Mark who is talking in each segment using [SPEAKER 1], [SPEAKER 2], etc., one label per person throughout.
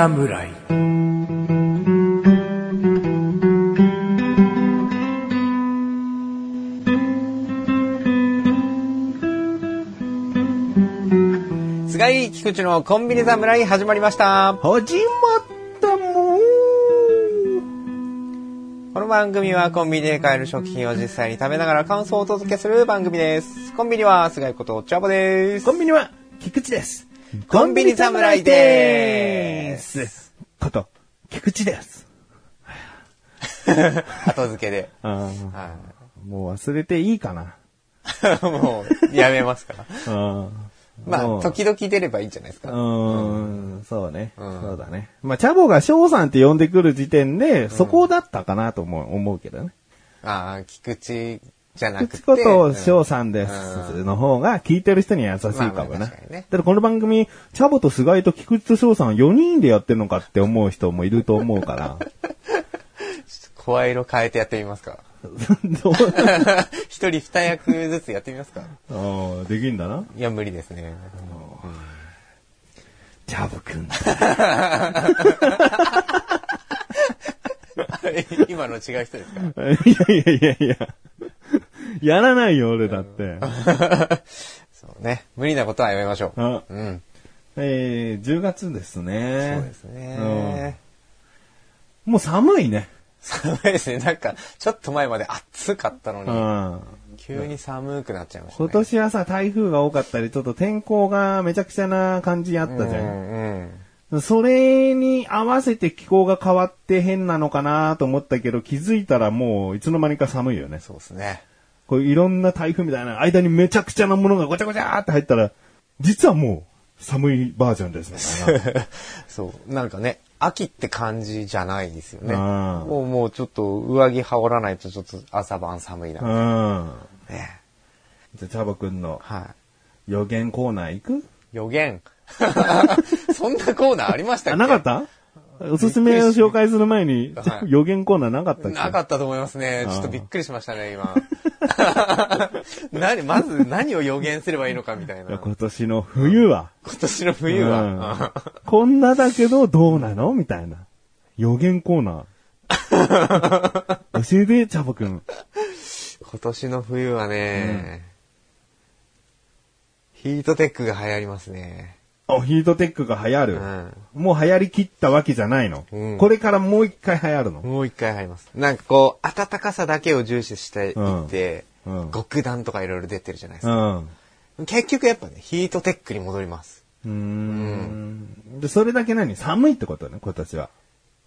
[SPEAKER 1] 侍
[SPEAKER 2] 菅井菊池のコンビニ侍始まりました。
[SPEAKER 1] 始まったもん
[SPEAKER 2] この番組はコンビニで買える食品を実際に食べながら感想をお届けする番組です。コンビニは菅井ことチャボです。
[SPEAKER 1] コンビニは菊池です
[SPEAKER 2] コンビニ侍です
[SPEAKER 1] こと菊池です
[SPEAKER 2] 後付けで。
[SPEAKER 1] あ
[SPEAKER 2] は
[SPEAKER 1] もう忘れていいかな。
[SPEAKER 2] い もう、やめますか。
[SPEAKER 1] うん
[SPEAKER 2] まあ、時々出ればいいんじゃないですか。
[SPEAKER 1] うーん、そうね、
[SPEAKER 2] うん
[SPEAKER 1] そうだね。まあ、チャボが翔さんって呼んでくる時点で、そこだったかなと思う思うけどね。
[SPEAKER 2] ああ、菊池じゃなくて。
[SPEAKER 1] 口こと
[SPEAKER 2] うん
[SPEAKER 1] 翔さんですの方が聞いてる人には優しいかも
[SPEAKER 2] まあまあね
[SPEAKER 1] だってこの番組、チャボと菅井と菊池と翔さん4人でやってるのかって思う人もいると思うから。
[SPEAKER 2] 声色変えてやってみますか。一人二役ずつやってみますか。
[SPEAKER 1] あーできんだない
[SPEAKER 2] や、無理ですね。
[SPEAKER 1] チャボくん。
[SPEAKER 2] 今の違う人ですか？
[SPEAKER 1] いやいやいやいや。やらないよ、俺だって。
[SPEAKER 2] そうね。無理なことはやめましょう。
[SPEAKER 1] あ
[SPEAKER 2] うん。
[SPEAKER 1] えー、10月ですね。
[SPEAKER 2] そうですね。
[SPEAKER 1] もう寒いね。
[SPEAKER 2] 寒いですね。なんか、ちょっと前まで暑かったの
[SPEAKER 1] う
[SPEAKER 2] に、
[SPEAKER 1] ん。
[SPEAKER 2] 急に寒くなっちゃいましたね。
[SPEAKER 1] 今年はさ、台風が多かったり、ちょっと天候がめちゃくちゃな感じあったじゃん。
[SPEAKER 2] うんうん。
[SPEAKER 1] それに合わせて気候が変わって変なのかなと思ったけど、気づいたらもういつの間にか寒いよね。
[SPEAKER 2] そうですね。
[SPEAKER 1] こういろんな台風みたいな間にめちゃくちゃなものがごちゃごちゃーって入ったら、実はもう寒いバージョンですね。
[SPEAKER 2] そう。なんかね、秋って感じじゃないですよね。
[SPEAKER 1] うん
[SPEAKER 2] もう、もうちょっと上着羽織らないとちょっと朝晩寒いな。
[SPEAKER 1] うん。
[SPEAKER 2] ね
[SPEAKER 1] じゃあ、チャボくんの
[SPEAKER 2] はい。
[SPEAKER 1] 予言コーナー行く？
[SPEAKER 2] 予言。そんなコーナーありましたっ
[SPEAKER 1] あ、
[SPEAKER 2] け
[SPEAKER 1] なかった？おすすめを紹介する前に、
[SPEAKER 2] はい
[SPEAKER 1] 予言コーナーなかったっけ？
[SPEAKER 2] なかったと思いますね。ちょっとびっくりしましたね、今。何、まず何を予言すればいいのかみたいな。
[SPEAKER 1] 今年の冬は、
[SPEAKER 2] 今年の冬は？
[SPEAKER 1] うんこんなだけどどうなの？みたいな。予言コーナー。教えて、チャボくん。
[SPEAKER 2] 今年の冬はね、ヒートテックが流行りますね。
[SPEAKER 1] お、ヒートテックが流行る。
[SPEAKER 2] うん。
[SPEAKER 1] もう流行りきったわけじゃないの。
[SPEAKER 2] うん
[SPEAKER 1] これからもう一回流行るの。
[SPEAKER 2] もう一回入ります。なんかこう、暖かさだけを重視していって、
[SPEAKER 1] うんうん
[SPEAKER 2] 極暖とかいろいろ出てるじゃないです
[SPEAKER 1] う
[SPEAKER 2] か。
[SPEAKER 1] ん。
[SPEAKER 2] 結局やっぱね、ヒートテックに戻ります。
[SPEAKER 1] うーん。で、それだけ何？寒いってことね、今年は。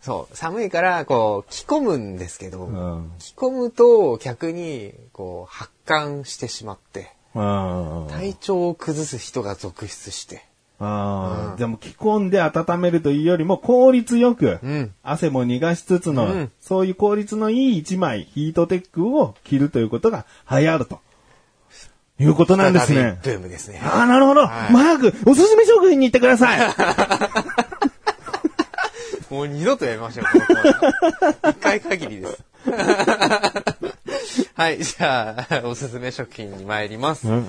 [SPEAKER 2] そう、寒いから、こう、着込むんですけど、
[SPEAKER 1] うん
[SPEAKER 2] 着込むと逆に、こう、発汗してしまって。体調を崩す人が続出して、
[SPEAKER 1] ああ、
[SPEAKER 2] うん
[SPEAKER 1] じゃあもう着込んで温めるというよりも効率よく、
[SPEAKER 2] うん
[SPEAKER 1] 汗も逃がしつつの、
[SPEAKER 2] うん
[SPEAKER 1] そういう効率のいい一枚、ヒートテックを着るということが流行ると。いうことなんですね。
[SPEAKER 2] ブームですね。
[SPEAKER 1] ああ、なるほど。
[SPEAKER 2] はい
[SPEAKER 1] 早く、おすすめ食品に行ってください。
[SPEAKER 2] もう二度とやめましょう、一回限りです。はい、じゃあ、おすすめ食品に参ります。
[SPEAKER 1] うん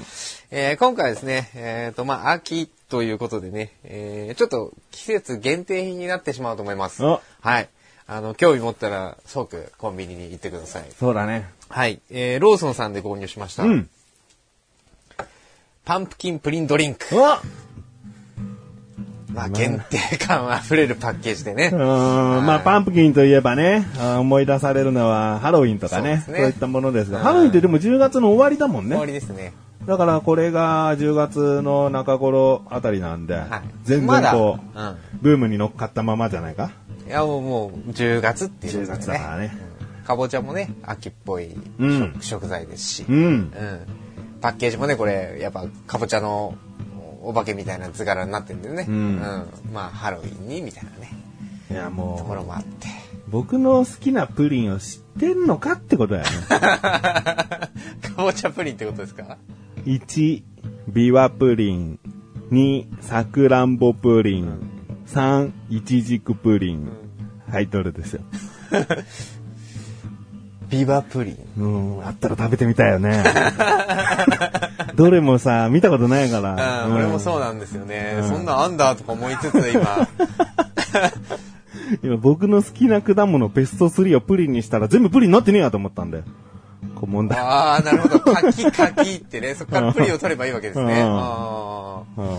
[SPEAKER 2] えー今回はですね、えっ、と、まあ、秋ということでね、えーちょっと季節限定品になってしまうと思います。
[SPEAKER 1] お
[SPEAKER 2] はい。あの、興味持ったら即コンビニに行ってください。
[SPEAKER 1] そうだね。
[SPEAKER 2] はい。えーローソンさんで購入しました。
[SPEAKER 1] うん。
[SPEAKER 2] パンプキンプリンドリンク。まあ、限定感あふれるパッケージでね。
[SPEAKER 1] うーんまあ、パンプキンといえばね、思い出されるのはハロウィンとかね、そう
[SPEAKER 2] ね
[SPEAKER 1] いったものですが、
[SPEAKER 2] うん
[SPEAKER 1] ハロウィンってでも10月の終わりだもん
[SPEAKER 2] 終わ
[SPEAKER 1] ね。
[SPEAKER 2] りですね。
[SPEAKER 1] だからこれが10月の中頃あたりなんで、
[SPEAKER 2] はい。
[SPEAKER 1] 全然こう、
[SPEAKER 2] うん。
[SPEAKER 1] ブームに乗っかったままじゃないか？
[SPEAKER 2] いや、もう、もう、10月っていう
[SPEAKER 1] 10月だからね。
[SPEAKER 2] うんかぼちゃもね、秋っぽい
[SPEAKER 1] うん
[SPEAKER 2] 食食材ですし、
[SPEAKER 1] うん。
[SPEAKER 2] うんパッケージもね、これ、やっぱ、かぼちゃのお化けみたいな図柄になってるんでね。
[SPEAKER 1] うん
[SPEAKER 2] まあ、ハロウィンに、みたいなね、
[SPEAKER 1] いや
[SPEAKER 2] ところ
[SPEAKER 1] も
[SPEAKER 2] もあって。
[SPEAKER 1] う、僕の好きなプリンを知ってんのかってことだよね。
[SPEAKER 2] かぼちゃプリンってことですか？
[SPEAKER 1] 1、ビワプリン。2、さくらんぼプリン。3、いちじくプリン。はい、どれですよ。
[SPEAKER 2] ビバプリン。
[SPEAKER 1] うん、あったら食べてみたいよね。どれもさ、見たことないから。
[SPEAKER 2] うん、俺もそうなんですよね。そんなあんだとか思いつつ今、
[SPEAKER 1] 今僕の好きな果物ベスト3をプリンにしたら全部プリンになってねえやと思ったんだよ。こう問題。
[SPEAKER 2] ああ、なるほど。柿、柿ってね、そこからプリンを取ればいいわけですね。
[SPEAKER 1] うん
[SPEAKER 2] あー
[SPEAKER 1] うん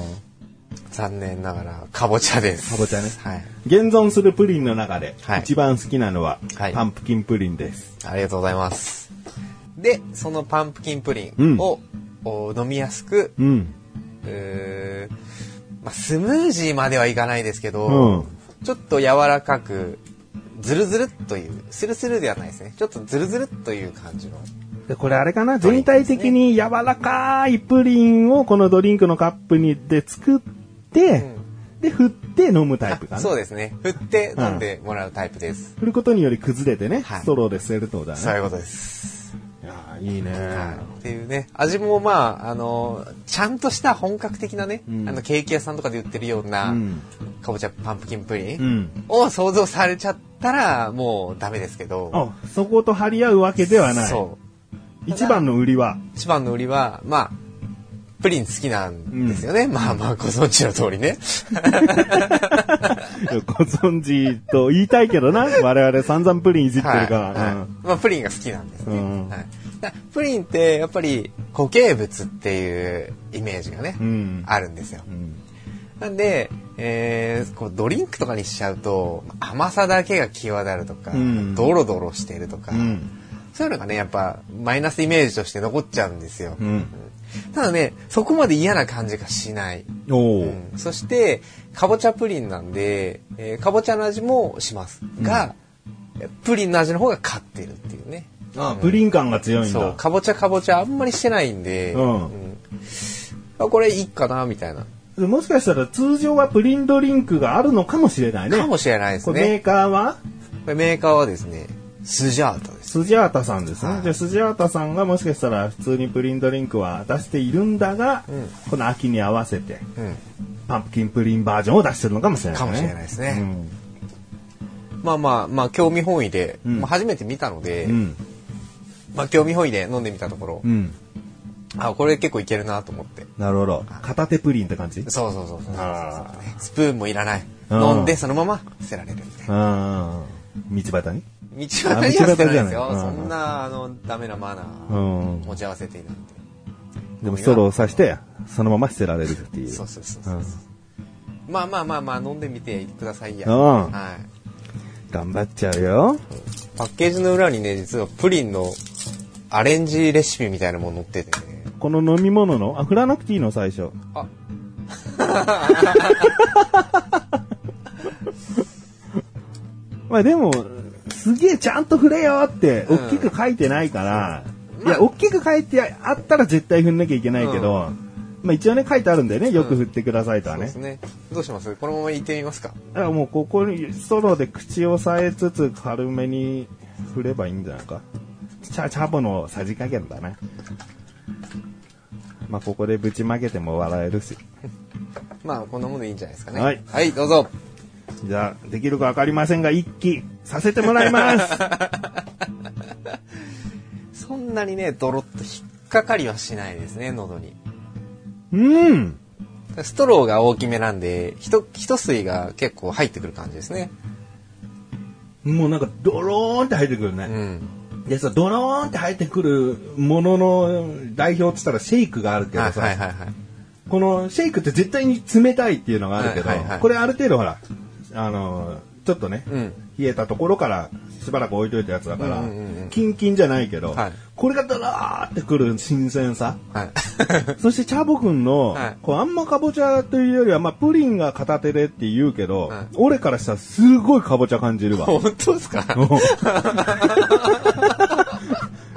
[SPEAKER 2] 残念ながら、かぼちゃです。
[SPEAKER 1] かぼちゃね
[SPEAKER 2] はい。
[SPEAKER 1] 現存するプリンの中で
[SPEAKER 2] はい
[SPEAKER 1] 一番好きなのは
[SPEAKER 2] はい
[SPEAKER 1] パンプキンプリンです。
[SPEAKER 2] ありがとうございます。で、そのパンプキンプリ
[SPEAKER 1] うん
[SPEAKER 2] ンを、お飲みやすく、
[SPEAKER 1] うん。
[SPEAKER 2] まあ、スムージーまではいかないですけど、
[SPEAKER 1] うん
[SPEAKER 2] ちょっと柔らかく、ズルズルっという、スルスルではないですね。ちょっとズルズルっという感じの。
[SPEAKER 1] で、これあれかな？全体的に柔らかいプリンをこのドリンクのカップにで作って、で、振って飲むタイプかな？
[SPEAKER 2] そうですね。振って飲んでもらうタイプです。
[SPEAKER 1] 振ることにより崩れてね、
[SPEAKER 2] はい
[SPEAKER 1] ストローで吸えるってことだね。
[SPEAKER 2] そういうことです。
[SPEAKER 1] いやーいいね、
[SPEAKER 2] はい、っていうね味もまああのちゃんとした本格的なね、
[SPEAKER 1] うん
[SPEAKER 2] あのケーキ屋さんとかで売ってるような、
[SPEAKER 1] うん
[SPEAKER 2] かぼちゃパンプキンプリン、
[SPEAKER 1] うん。
[SPEAKER 2] を想像されちゃったらもうダメですけど
[SPEAKER 1] あ、そこと張り合うわけではない。
[SPEAKER 2] そう
[SPEAKER 1] 一番の売りは？
[SPEAKER 2] 一番の売りはまあプリン好きなんですよね、まあまあご存知の通りね
[SPEAKER 1] ご存知と言いたいけどな。我々散々プリンいじってるから。
[SPEAKER 2] はいはいまあ、プリンが好きなんですね、
[SPEAKER 1] うん
[SPEAKER 2] はい、だプリンってやっぱり固形物っていうイメージがね、
[SPEAKER 1] うん。
[SPEAKER 2] あるんですよ
[SPEAKER 1] うん。
[SPEAKER 2] なんで、えーこうドリンクとかにしちゃうと甘さだけが際立るとか、
[SPEAKER 1] うん
[SPEAKER 2] ドロドロしてるとか、
[SPEAKER 1] うん。
[SPEAKER 2] そういうのがねやっぱマイナスイメージとして残っちゃうんですよ、
[SPEAKER 1] うん。
[SPEAKER 2] ただねそこまで嫌な感じがしない、う。ん。そしてかぼちゃプリンなんで、えーかぼちゃの味もします。が、プリンの味の方が勝ってるっていうね。
[SPEAKER 1] あ、プリン感が強いんだ。
[SPEAKER 2] そう。かぼちゃかぼちゃあんまりしてないんで、
[SPEAKER 1] うん。
[SPEAKER 2] あこれいいかなみたいな、
[SPEAKER 1] もしかしたら通常はプリンドリンクがあるのかもしれないね。
[SPEAKER 2] かもしれないですね。
[SPEAKER 1] メーカーは？
[SPEAKER 2] メーカーはですね、スジャータ。
[SPEAKER 1] スジャータさんですね。
[SPEAKER 2] はい
[SPEAKER 1] で、スジャータさんがもしかしたら普通にプリンドリンクは出しているんだが、
[SPEAKER 2] うん
[SPEAKER 1] この秋に合わせて
[SPEAKER 2] うん。
[SPEAKER 1] パンプキンプリンバージョンを出してるのかもしれない、ね。
[SPEAKER 2] かもしれないですね
[SPEAKER 1] うん
[SPEAKER 2] まあまあまあ、興味本位で、
[SPEAKER 1] うん
[SPEAKER 2] まあ、初めて見たので、
[SPEAKER 1] うん。
[SPEAKER 2] まあ興味本位で飲んでみたところ、
[SPEAKER 1] うん。
[SPEAKER 2] あ、これ結構いけるなと思って。
[SPEAKER 1] なるほど。片手プリンって感じ？
[SPEAKER 2] そうそうそうそう
[SPEAKER 1] あ
[SPEAKER 2] スプーンもいらない。
[SPEAKER 1] うん
[SPEAKER 2] 飲んでそのまま捨てられるみたいな。
[SPEAKER 1] あ。道端に？
[SPEAKER 2] 道端には捨てないですよ。そんな、あの、ダメなマナ
[SPEAKER 1] う
[SPEAKER 2] ー
[SPEAKER 1] ん。
[SPEAKER 2] 持ち合わせていなんて。
[SPEAKER 1] でもストローを刺して、そのまま捨てられるっていう。
[SPEAKER 2] そうそうそうそう。まあまあまあまあ、飲んでみてくださいや。
[SPEAKER 1] うん
[SPEAKER 2] はい。
[SPEAKER 1] 頑張っちゃうよ。
[SPEAKER 2] パッケージの裏にね、実はプリンのアレンジレシピみたいなもの載っててね。
[SPEAKER 1] この飲み物の、あ、振らなくていいの最初。
[SPEAKER 2] あ、
[SPEAKER 1] まあでも、すげえちゃんと振れよって、
[SPEAKER 2] うん
[SPEAKER 1] 大きく書いてないから、
[SPEAKER 2] うん
[SPEAKER 1] いや、大きく書いてあったら絶対振んなきゃいけないけど、まあ一応ね、書いてあるんだよね。よく振ってくださいとはね
[SPEAKER 2] そうです。ね。どうします？このまま行ってみますか？
[SPEAKER 1] だからもうここにストローで口を押さえつつ軽めに振ればいいんじゃないか？チャ、チャボのさじ加減だね。まあここでぶちまけても笑えるし。
[SPEAKER 2] まあ、こんなものでいいんじゃないですかね。
[SPEAKER 1] はい
[SPEAKER 2] はい、どうぞ。
[SPEAKER 1] じゃあ、できるかわかりませんが、一気させてもらいます。
[SPEAKER 2] そんなにね、ドロッと引っかかりはしないですね、喉に。
[SPEAKER 1] うん。
[SPEAKER 2] ストローが大きめなんで、ひと、一吸いが結構入ってくる感じですね。
[SPEAKER 1] もうなんかドローンって入ってくるね。
[SPEAKER 2] うん。
[SPEAKER 1] でさ、ドローンって入ってくるものの代表って言ったらシェイクがあるけ
[SPEAKER 2] はい
[SPEAKER 1] どさ、
[SPEAKER 2] はいはいはい。
[SPEAKER 1] このシェイクって絶対に冷たいっていうのがあるけど、
[SPEAKER 2] はいはいはい
[SPEAKER 1] これある程度ほら、あの、ちょっとね、
[SPEAKER 2] うん。
[SPEAKER 1] 冷えたところからしばらく置いといたやつだから、キンキンじゃないけど、
[SPEAKER 2] はい
[SPEAKER 1] これがドラーってくる新鮮さ。
[SPEAKER 2] はい。
[SPEAKER 1] そしてチャボくんの、
[SPEAKER 2] はい
[SPEAKER 1] こうあんまかぼちゃというよりは、まあプリンが片手でって言うけど、
[SPEAKER 2] はい
[SPEAKER 1] 俺からしたらすごいかぼちゃ感じるわ。
[SPEAKER 2] 本当ですか？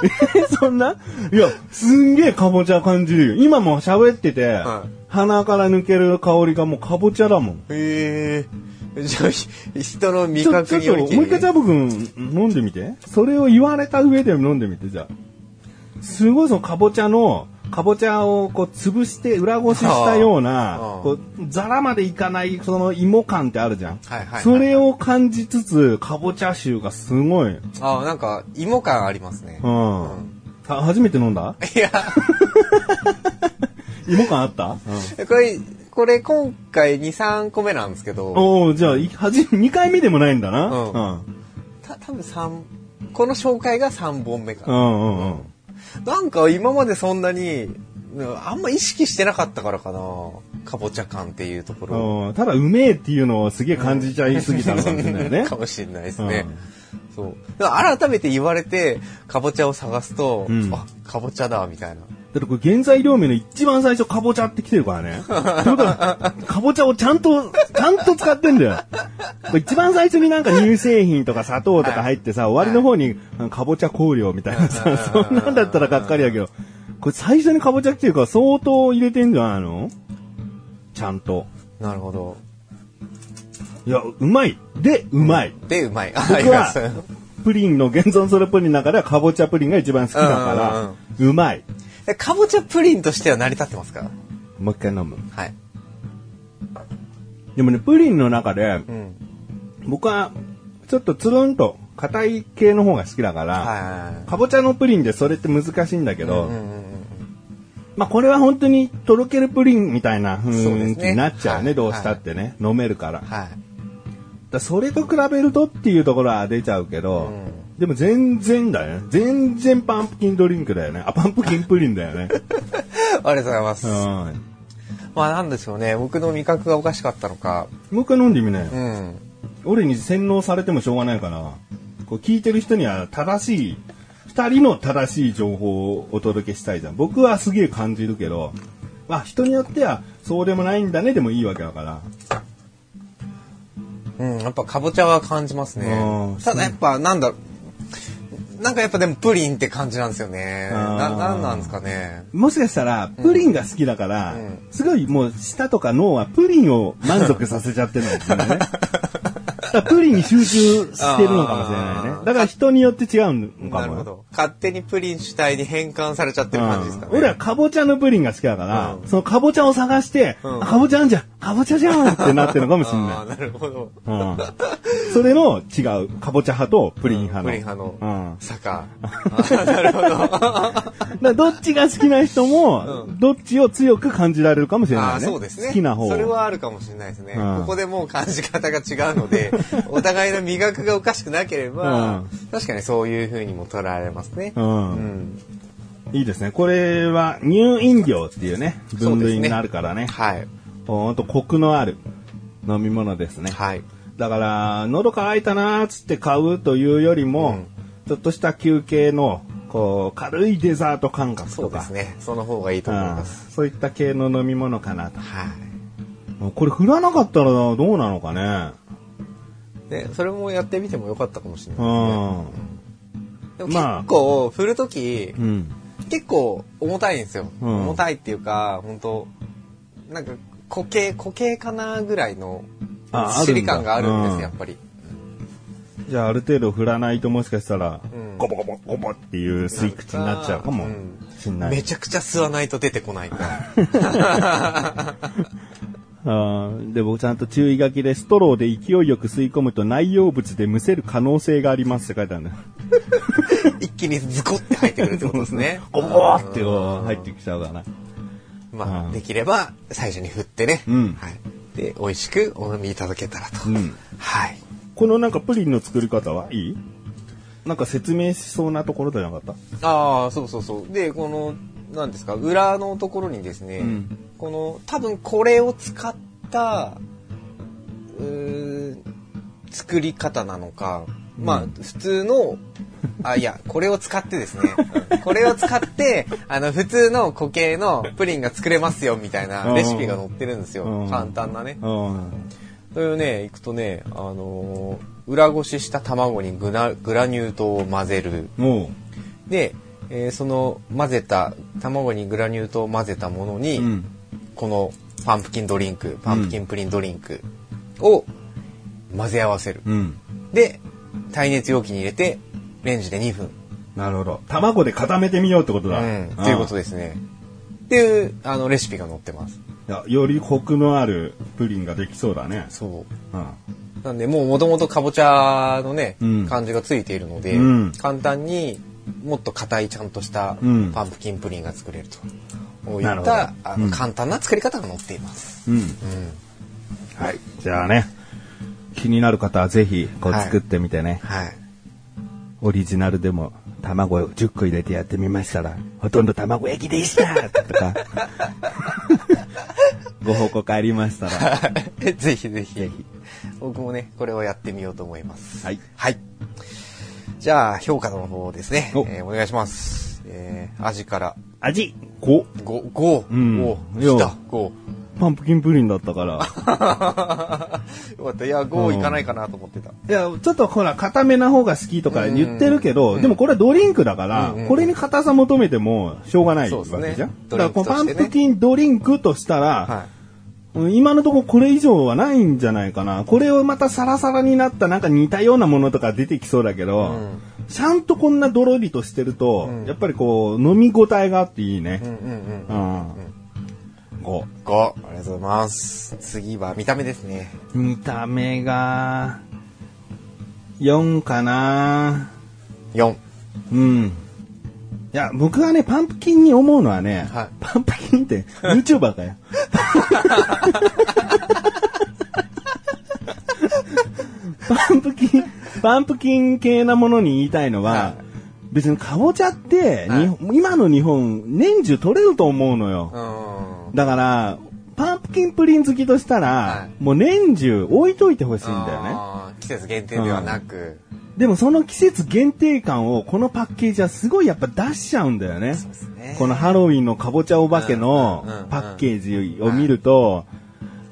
[SPEAKER 1] えそんな？いや、すんげえかぼちゃ感じるよ。今も喋ってて、
[SPEAKER 2] はい
[SPEAKER 1] 鼻から抜ける香りがもうかぼちゃだもん。
[SPEAKER 2] へえ。人の味
[SPEAKER 1] ちょ
[SPEAKER 2] 覚
[SPEAKER 1] ちょっと、もう一回ジャブ君飲んでみて。それを言われた上で飲んでみて、じゃあ。すごいそのかぼちゃの、かぼちゃをこう潰して裏ごししたような
[SPEAKER 2] ああ、
[SPEAKER 1] こう、ザラまでいかないその芋感ってあるじゃん。
[SPEAKER 2] はいはいはい
[SPEAKER 1] それを感じつつ、かぼちゃ臭がすごい。うん。
[SPEAKER 2] あ、なんか、芋感ありますね。
[SPEAKER 1] さ初めて飲んだ？
[SPEAKER 2] いや、
[SPEAKER 1] 芋感あった、
[SPEAKER 2] これ、これ今回2、3個目なんですけど、
[SPEAKER 1] おおじゃあ、いはじ、2回目でもないんだな。
[SPEAKER 2] うん
[SPEAKER 1] うん。
[SPEAKER 2] た多分3、この紹介が3本目かな。
[SPEAKER 1] うんうんうん。
[SPEAKER 2] なんか今までそんなに、うんあんま意識してなかったからかな。かぼちゃ感っていうところ。
[SPEAKER 1] うんただ、うめえっていうのをすげえ感じちゃいすぎたのかもしれないね
[SPEAKER 2] か。もしれないですね。そう。だから改めて言われて、かぼちゃを探すと、
[SPEAKER 1] うん
[SPEAKER 2] あ、かぼちゃだ、みたいな。
[SPEAKER 1] だってこれ原材料名の一番最初かぼちゃって来てるからね。ってことは、かぼちゃをちゃんと、ちゃんと使ってんだよ。一番最初になんか乳製品とか砂糖とか入ってさ、終わりの方にかぼちゃ香料みたいなさ、そんなんだったらがっかりだけど、これ最初にかぼちゃ来てるから相当入れてんじゃないの？ちゃんと。
[SPEAKER 2] なるほど。
[SPEAKER 1] いや、うまい。で、うまい。
[SPEAKER 2] で、うまい。あ
[SPEAKER 1] 僕。は、プリンの現存するプリンの中ではかぼちゃプリンが一番好きだから、うまい。
[SPEAKER 2] えかぼちゃプリンとしては成り立ってますか？
[SPEAKER 1] もう一回飲む。
[SPEAKER 2] はい。
[SPEAKER 1] でもね、プリンの中で、
[SPEAKER 2] うん。
[SPEAKER 1] 僕は、ちょっとつるんと硬い系の方が好きだから、
[SPEAKER 2] は
[SPEAKER 1] かぼちゃのプリンでそれって難しいんだけ
[SPEAKER 2] い。
[SPEAKER 1] ど、
[SPEAKER 2] うんうんうん
[SPEAKER 1] まあこれは本当にとろけるプリンみたいな
[SPEAKER 2] そうですね
[SPEAKER 1] 雰囲気になっちゃうね、
[SPEAKER 2] はい
[SPEAKER 1] どうしたってね、飲めるから。だか
[SPEAKER 2] はい。
[SPEAKER 1] らそれと比べるとっていうところは出ちゃうけど、
[SPEAKER 2] うん
[SPEAKER 1] でも全然だよね。全然パンプキンドリンクだよね。あ、パンプキンプリンだよね。
[SPEAKER 2] ありがとうございます。
[SPEAKER 1] うん。
[SPEAKER 2] まあなんでしょうね。僕の味覚がおかしかったのか。
[SPEAKER 1] もう一回飲んでみなよ。
[SPEAKER 2] うん。
[SPEAKER 1] 俺に洗脳されてもしょうがないから、こう聞いてる人には正しい、二人の正しい情報をお届けしたいじゃん。僕はすげえ感じるけど、まあ人によってはそうでもないんだねでもいいわけだから。
[SPEAKER 2] うん、やっぱかぼちゃは感じますね
[SPEAKER 1] うん。
[SPEAKER 2] ただやっぱなんだろうなんかやっぱでもプリンって感じなんですよね。な、なんなんですかね。
[SPEAKER 1] もしかしたら、プリンが好きだから、
[SPEAKER 2] うん
[SPEAKER 1] すごいもう舌とか脳はプリンを満足させちゃってるのかもしれないね。プリンに集中してるのかもしれないねだから人によって違うのかもよ。
[SPEAKER 2] なるほど。勝手にプリン主体に変換されちゃってる感じですかね。
[SPEAKER 1] うん俺はかぼちゃのプリンが好きだから、
[SPEAKER 2] うん
[SPEAKER 1] そのかぼちゃを探して、
[SPEAKER 2] うん
[SPEAKER 1] あかぼちゃあんじゃんかぼちゃじゃんってなってるのかもしれ
[SPEAKER 2] あ
[SPEAKER 1] な
[SPEAKER 2] あ、なるほど。
[SPEAKER 1] い。うん、それの違う、かぼちゃ派とプリン派の。
[SPEAKER 2] プリン派の
[SPEAKER 1] うん。
[SPEAKER 2] 坂。あなるほど。
[SPEAKER 1] どっちが好きな人も、
[SPEAKER 2] うん
[SPEAKER 1] どっちを強く感じられるかもしれないね。
[SPEAKER 2] そうですね。
[SPEAKER 1] 好きな方を
[SPEAKER 2] それはあるかもしれないですね。
[SPEAKER 1] うん
[SPEAKER 2] ここでもう感じ方が違うので、お互いの味覚がおかしくなければ、
[SPEAKER 1] うん
[SPEAKER 2] 確かにそういう風にも捉えられますね。
[SPEAKER 1] うん
[SPEAKER 2] うん
[SPEAKER 1] いいですね。これは乳飲料っていうね、分類になるからね。
[SPEAKER 2] はい。
[SPEAKER 1] ほんとコクのある飲み物ですね。
[SPEAKER 2] はい。
[SPEAKER 1] だから、喉乾いたなーっつって買うというよりも、
[SPEAKER 2] うん
[SPEAKER 1] ちょっとした休憩の、こう、軽いデザート感覚
[SPEAKER 2] そ
[SPEAKER 1] とか、
[SPEAKER 2] うですね。その方がいいと思います。
[SPEAKER 1] うんそういった系の飲み物かなと。
[SPEAKER 2] はい。
[SPEAKER 1] これ振らなかったらどうなのかね。
[SPEAKER 2] ね、それもやってみてもよかったかもしれ
[SPEAKER 1] う
[SPEAKER 2] ない
[SPEAKER 1] ん。
[SPEAKER 2] ですね。でも
[SPEAKER 1] まあ
[SPEAKER 2] 結構、振るとき、
[SPEAKER 1] うん。
[SPEAKER 2] 結構重たいんですよ。
[SPEAKER 1] うん
[SPEAKER 2] 重たいっていうか、本当なんか固形、固形かなぐらいの、
[SPEAKER 1] あ
[SPEAKER 2] り感があるんです、
[SPEAKER 1] うん
[SPEAKER 2] やっぱり。
[SPEAKER 1] じゃあある程度振らないともしかしたら、
[SPEAKER 2] うん
[SPEAKER 1] ゴボゴボゴボっていう吸い口になっちゃうかもしんない。
[SPEAKER 2] めちゃくちゃ吸わないと出てこない。
[SPEAKER 1] あーで、僕ちゃんと注意書きでストローで勢いよく吸い込むと内容物でむせる可能性がありますって書いてある。
[SPEAKER 2] 一気にズコって入ってくるってことですね。
[SPEAKER 1] ゴボゴボって入ってきちゃうから。
[SPEAKER 2] まあ、
[SPEAKER 1] うん
[SPEAKER 2] できれば最初に振ってね。
[SPEAKER 1] うん
[SPEAKER 2] はい。で、美味しくお飲みいただけたらと。
[SPEAKER 1] うん
[SPEAKER 2] はい。
[SPEAKER 1] このなんかプリンの作り方はいい？なんか説明しそうなところじゃなかった？
[SPEAKER 2] ああ、そうそうそう。で、この、なんですか、裏のところにですね、
[SPEAKER 1] うん
[SPEAKER 2] この、多分これを使った、作り方なのか、まあ、普通の、あ、いや、これを使ってですね、う んこれを使って、あの、普通の固形のプリンが作れますよ、みたいなレシピが載ってるんですよ
[SPEAKER 1] う。ん
[SPEAKER 2] 簡単なね。
[SPEAKER 1] うん。
[SPEAKER 2] それをね、いくとね、あのー裏ごしした卵にグラグラニュー糖を混ぜる。
[SPEAKER 1] も
[SPEAKER 2] で、えーその混ぜた卵にグラニュー糖を混ぜたもの
[SPEAKER 1] う、
[SPEAKER 2] に、
[SPEAKER 1] うん。
[SPEAKER 2] このパンプキンドリンクパンプキンプリンドリンクを混ぜ合わせる、
[SPEAKER 1] うん。
[SPEAKER 2] で耐熱容器に入れてレンジで2分、
[SPEAKER 1] なるほど。卵で固めてみようってことだ。
[SPEAKER 2] うん、っていうことですねっていうあのレシピが載ってます
[SPEAKER 1] いやよりコクのあるプリンができそうだね。
[SPEAKER 2] そう
[SPEAKER 1] うん。
[SPEAKER 2] なんでもうもともとかぼちゃのね、
[SPEAKER 1] うん
[SPEAKER 2] 感じがついているので、
[SPEAKER 1] うん
[SPEAKER 2] 簡単にもっと硬いちゃんとした
[SPEAKER 1] うん
[SPEAKER 2] パンプキンプリンが作れると。こういったあの、
[SPEAKER 1] うん
[SPEAKER 2] 簡単な作り方が載っています。
[SPEAKER 1] うん。
[SPEAKER 2] うん。
[SPEAKER 1] はい。じゃあね、気になる方はぜひ、こう
[SPEAKER 2] はい
[SPEAKER 1] 作ってみてね。
[SPEAKER 2] はい。
[SPEAKER 1] オリジナルでも卵を10個入れてやってみましたら、ほとんど卵焼きでしたとか、ご報告ありましたら、
[SPEAKER 2] ぜひぜひ。僕もね、これをやってみようと思います。
[SPEAKER 1] はい。
[SPEAKER 2] はい。じゃあ、評価の方ですね。
[SPEAKER 1] お
[SPEAKER 2] えーお願いします。えー、味から
[SPEAKER 1] 味 5!
[SPEAKER 2] 5、5、
[SPEAKER 1] うん
[SPEAKER 2] 来た、5。
[SPEAKER 1] パンプキンプリンだったから。
[SPEAKER 2] よかった。いや、5いかないかなと思ってた。
[SPEAKER 1] いや、ちょっとほら、固めな方が好きとか言ってるけど、でもこれはドリンクだから、これに硬さ求めてもしょうがないわ
[SPEAKER 2] そうですね
[SPEAKER 1] けじゃん。
[SPEAKER 2] ド
[SPEAKER 1] だからこのパンプキンドリンクとしたら、今のところこれ以上はないんじゃないかな。これをまたサラサラになったなんか似たようなものとか出てきそうだけど、
[SPEAKER 2] うん
[SPEAKER 1] ちゃんとこんなドロリとしてると、
[SPEAKER 2] うん
[SPEAKER 1] やっぱりこう、飲み応えがあっていいね
[SPEAKER 2] い。うん。うんうん
[SPEAKER 1] うん。こ
[SPEAKER 2] 5。ありがとうございます。次は見た目ですね。
[SPEAKER 1] う。見た目が、4かな
[SPEAKER 2] 4。
[SPEAKER 1] うん。いや、僕がね、パンプキンに思うのはね、
[SPEAKER 2] はい
[SPEAKER 1] パンプキンって YouTuber かよ。パンプキン、パンプキン系なものに言いたいのは、
[SPEAKER 2] はい
[SPEAKER 1] 別にかぼちゃって、
[SPEAKER 2] はい
[SPEAKER 1] に今の日本、年中取れると思うのよ。
[SPEAKER 2] うん。
[SPEAKER 1] だから、パンプキンプリン好きとしたら、
[SPEAKER 2] はい
[SPEAKER 1] もう年中置いといてほしいんだよね。
[SPEAKER 2] 季節限定ではなく、
[SPEAKER 1] でもその季節限定感をこのパッケージはすごいやっぱ出しちゃうんだよね。
[SPEAKER 2] ね。
[SPEAKER 1] このハロウィンのかぼちゃお化けの
[SPEAKER 2] うんうんうんうん
[SPEAKER 1] パッケージを見ると、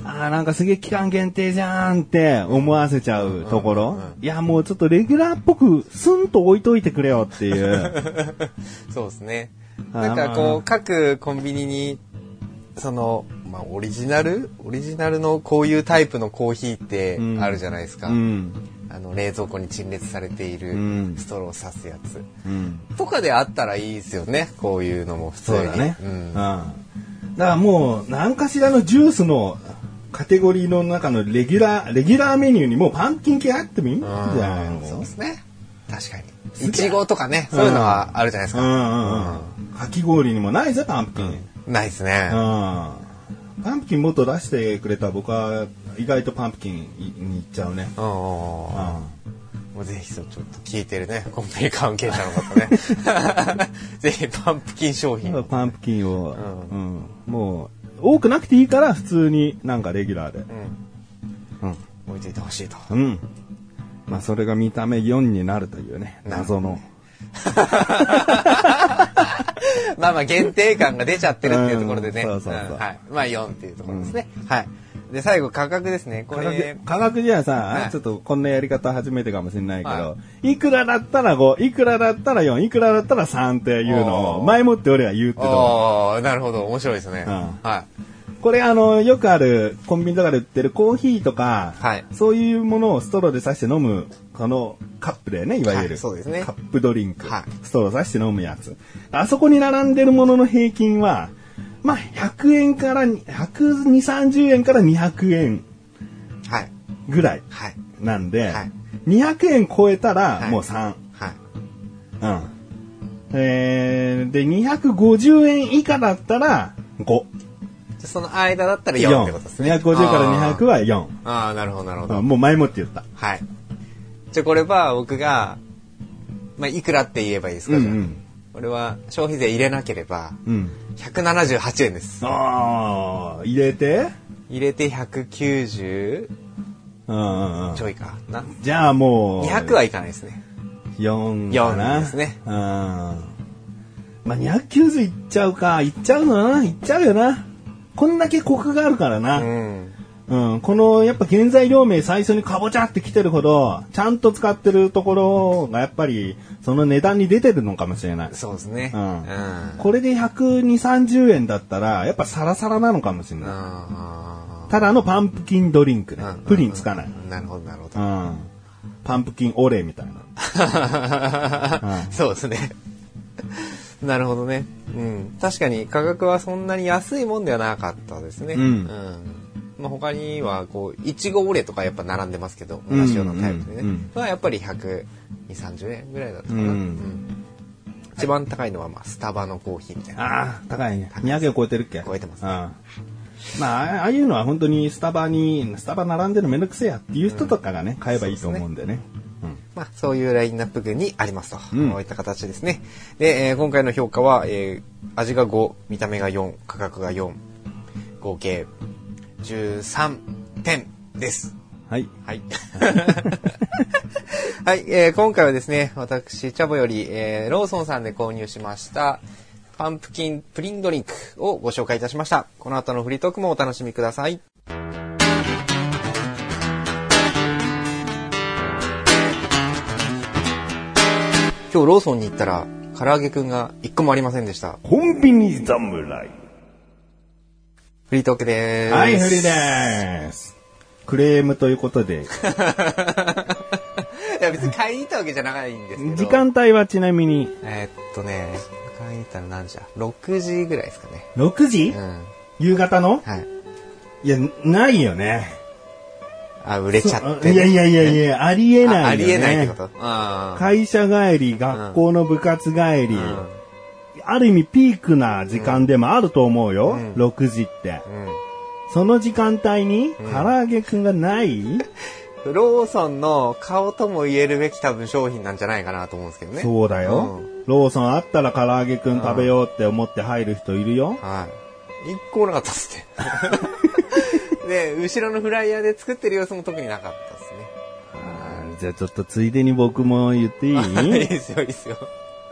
[SPEAKER 1] ああ、なんかすげえ期間限定じゃんって思わせちゃうところ
[SPEAKER 2] うんうんうん。
[SPEAKER 1] いや、もうちょっとレギュラーっぽくスンと置いといてくれよっていう。
[SPEAKER 2] そうですね。なんかこう、各コンビニに、その、まあ、オリジナル？オリジナルのこういうタイプのコーヒーって
[SPEAKER 1] うん
[SPEAKER 2] あるじゃないですか。
[SPEAKER 1] うん。
[SPEAKER 2] あの、冷蔵庫に陳列されている
[SPEAKER 1] うん
[SPEAKER 2] ストローを刺すやつ。
[SPEAKER 1] うん。
[SPEAKER 2] とかであったらいいですよね。こういうのも普通に。
[SPEAKER 1] そうだね。
[SPEAKER 2] う
[SPEAKER 1] うん。
[SPEAKER 2] ん。
[SPEAKER 1] だからもう、何かしらのジュースのカテゴリーの中のレギュラー、レギュラーメニューにもうパンプキン系あってもいいんじゃないの？
[SPEAKER 2] そうですね。確かに。いちごとかね、そういうのはあるじゃないですか。
[SPEAKER 1] うんうんうん。かき氷にもないぜ、パンプキン。
[SPEAKER 2] ないですね。
[SPEAKER 1] うんパンプキンもっと出してくれたら僕は意外とパンプキンに行っちゃうね。
[SPEAKER 2] うんもうぜひちょっと聞いてるね、コンビニ関係者の方ね。ぜひパンプキン商品
[SPEAKER 1] ん。パンプキンを、
[SPEAKER 2] う
[SPEAKER 1] うんもう多くなくていいから普通になんかレギュラーで。
[SPEAKER 2] うん、
[SPEAKER 1] うん。
[SPEAKER 2] 置いていてほしいと。
[SPEAKER 1] うん。まあそれが見た目4になるというね、謎の。
[SPEAKER 2] まあまあ限定感が出ちゃってるっていうところでね。
[SPEAKER 1] うんそうそうそうん
[SPEAKER 2] はい。まあ4っていうところですね。はい。で、最後価格ですね。これ、
[SPEAKER 1] 価格じゃあさ、
[SPEAKER 2] はい
[SPEAKER 1] ちょっとこんなやり方初めてかもしれないけど、、
[SPEAKER 2] はい
[SPEAKER 1] くらだったら5、いくらだったら4、いくらだったら3っていうのを前もって俺は言うってたの
[SPEAKER 2] ああ、なるほど。面白いですね。
[SPEAKER 1] うん
[SPEAKER 2] はい。
[SPEAKER 1] これあの、よくあるコンビニとかで売ってるコーヒーとか、
[SPEAKER 2] はい
[SPEAKER 1] そういうものをストローで刺して飲む、このカップだよね、いわゆる。
[SPEAKER 2] はいそうですね
[SPEAKER 1] カップドリンク、
[SPEAKER 2] はい
[SPEAKER 1] ストロー刺して飲むやつ。あそこに並んでるものの平均は、まあ、100円から、120、30円から200円
[SPEAKER 2] はい。
[SPEAKER 1] ぐらい
[SPEAKER 2] はい。
[SPEAKER 1] なんで、
[SPEAKER 2] はい
[SPEAKER 1] 200円超えたら
[SPEAKER 2] はい
[SPEAKER 1] もう3。
[SPEAKER 2] はい。
[SPEAKER 1] うん。えー、で、250円以下だったら5。
[SPEAKER 2] じゃあその間だったら4ってことですね。
[SPEAKER 1] 250から200は4。
[SPEAKER 2] ああ、なるほど、なるほど。
[SPEAKER 1] うんもう前もって言った。
[SPEAKER 2] はい。じゃあこれは僕が、まあ、いくらって言えばいいですか、じゃあ
[SPEAKER 1] うんうん。
[SPEAKER 2] これは消費税入れなければ、
[SPEAKER 1] うん。
[SPEAKER 2] 178円です。
[SPEAKER 1] ああ、入れて？
[SPEAKER 2] 入れて190
[SPEAKER 1] うんうんうん
[SPEAKER 2] ちょいかな。
[SPEAKER 1] じゃあもう。
[SPEAKER 2] 200はいかないですね。
[SPEAKER 1] 4かな
[SPEAKER 2] ？4ですね
[SPEAKER 1] うん。まあ、290いっちゃうか。いっちゃうのな？いっちゃうよな。こんだけコクがあるから
[SPEAKER 2] う
[SPEAKER 1] な。
[SPEAKER 2] ん。
[SPEAKER 1] うん。この、やっぱ原材料名最初にかぼちゃって来てるほど、ちゃんと使ってるところがやっぱり、その値段に出てるのかもしれない。
[SPEAKER 2] そうですね。
[SPEAKER 1] うん
[SPEAKER 2] うん。
[SPEAKER 1] これで120、30円だったら、やっぱサラサラなのかもしれない。
[SPEAKER 2] あ
[SPEAKER 1] ただのパンプキンドリンクね
[SPEAKER 2] ー。
[SPEAKER 1] プリンつかない。
[SPEAKER 2] なるほど、なるほど。
[SPEAKER 1] うん。パンプキンオレみたいな。
[SPEAKER 2] そうですね。なるほどね。うん。確かに価格はそんなに安いもんではなかったですね。
[SPEAKER 1] うん
[SPEAKER 2] まあ、他には、こう、いちごオレとかやっぱ並んでますけど、
[SPEAKER 1] うん
[SPEAKER 2] 同じようなタイプでね。
[SPEAKER 1] うんうん
[SPEAKER 2] まあやっぱり120、30円ぐらいだったかな。
[SPEAKER 1] うん
[SPEAKER 2] うん一番高いのは、まあ、スタバのコーヒーみたいな。
[SPEAKER 1] ああ、高いね。200円超えてるっけ？
[SPEAKER 2] 超えてますね
[SPEAKER 1] うん。まあ、ああいうのは本当にスタバに、スタバ並んでるのめんどくせえやっていう人とかがね、買えばいいと思うんでね。うん。
[SPEAKER 2] まあ、そういうラインナップ群にありますと。
[SPEAKER 1] うん
[SPEAKER 2] こういった形ですね。で、えー今回の評価は、えー味が5、見た目が4、価格が4、合計13点です。
[SPEAKER 1] はい。
[SPEAKER 2] はい。はい、えー今回はですね、私、チャボより、えーローソンさんで購入しました、パンプキンプリンドリンクをご紹介いたしました。この後のフリートークもお楽しみください。今日ローソンに行ったら、唐揚げくんが一個もありませんでした。
[SPEAKER 1] コンビニ侍。
[SPEAKER 2] フリートークでーす。
[SPEAKER 1] はい、フリです。クレームということで、
[SPEAKER 2] いや別に買いに行ったわけじゃないんですけど。
[SPEAKER 1] 時間帯はちなみに
[SPEAKER 2] えーっとね、買いに行ったら何時だ ?6 時ぐらいですかね。
[SPEAKER 1] 6時？
[SPEAKER 2] うん。
[SPEAKER 1] 夕方の？
[SPEAKER 2] はい。
[SPEAKER 1] いや、ないよね。
[SPEAKER 2] あ、売れちゃって、
[SPEAKER 1] いやいやいやいや、ありえないよね。
[SPEAKER 2] あありえないってこと？あ
[SPEAKER 1] 会社帰り、学校の部活帰り、
[SPEAKER 2] うん
[SPEAKER 1] ある意味ピークな時間でもあると思うよ、
[SPEAKER 2] うん
[SPEAKER 1] 6時って。
[SPEAKER 2] うん。
[SPEAKER 1] その時間帯に、唐揚げくんがない、
[SPEAKER 2] ローソンの顔とも言えるべき多分商品なんじゃないかなと思うんですけどね。
[SPEAKER 1] そうだよ、ローソンあったら唐揚げくん食べようって思って入る人いるよ。
[SPEAKER 2] はい。一個もなかったっすね。で、後ろのフライヤーで作ってる様子も特になかったっすね。
[SPEAKER 1] じゃあちょっとついでに僕も言っていい？
[SPEAKER 2] いいですよ、いいですよ。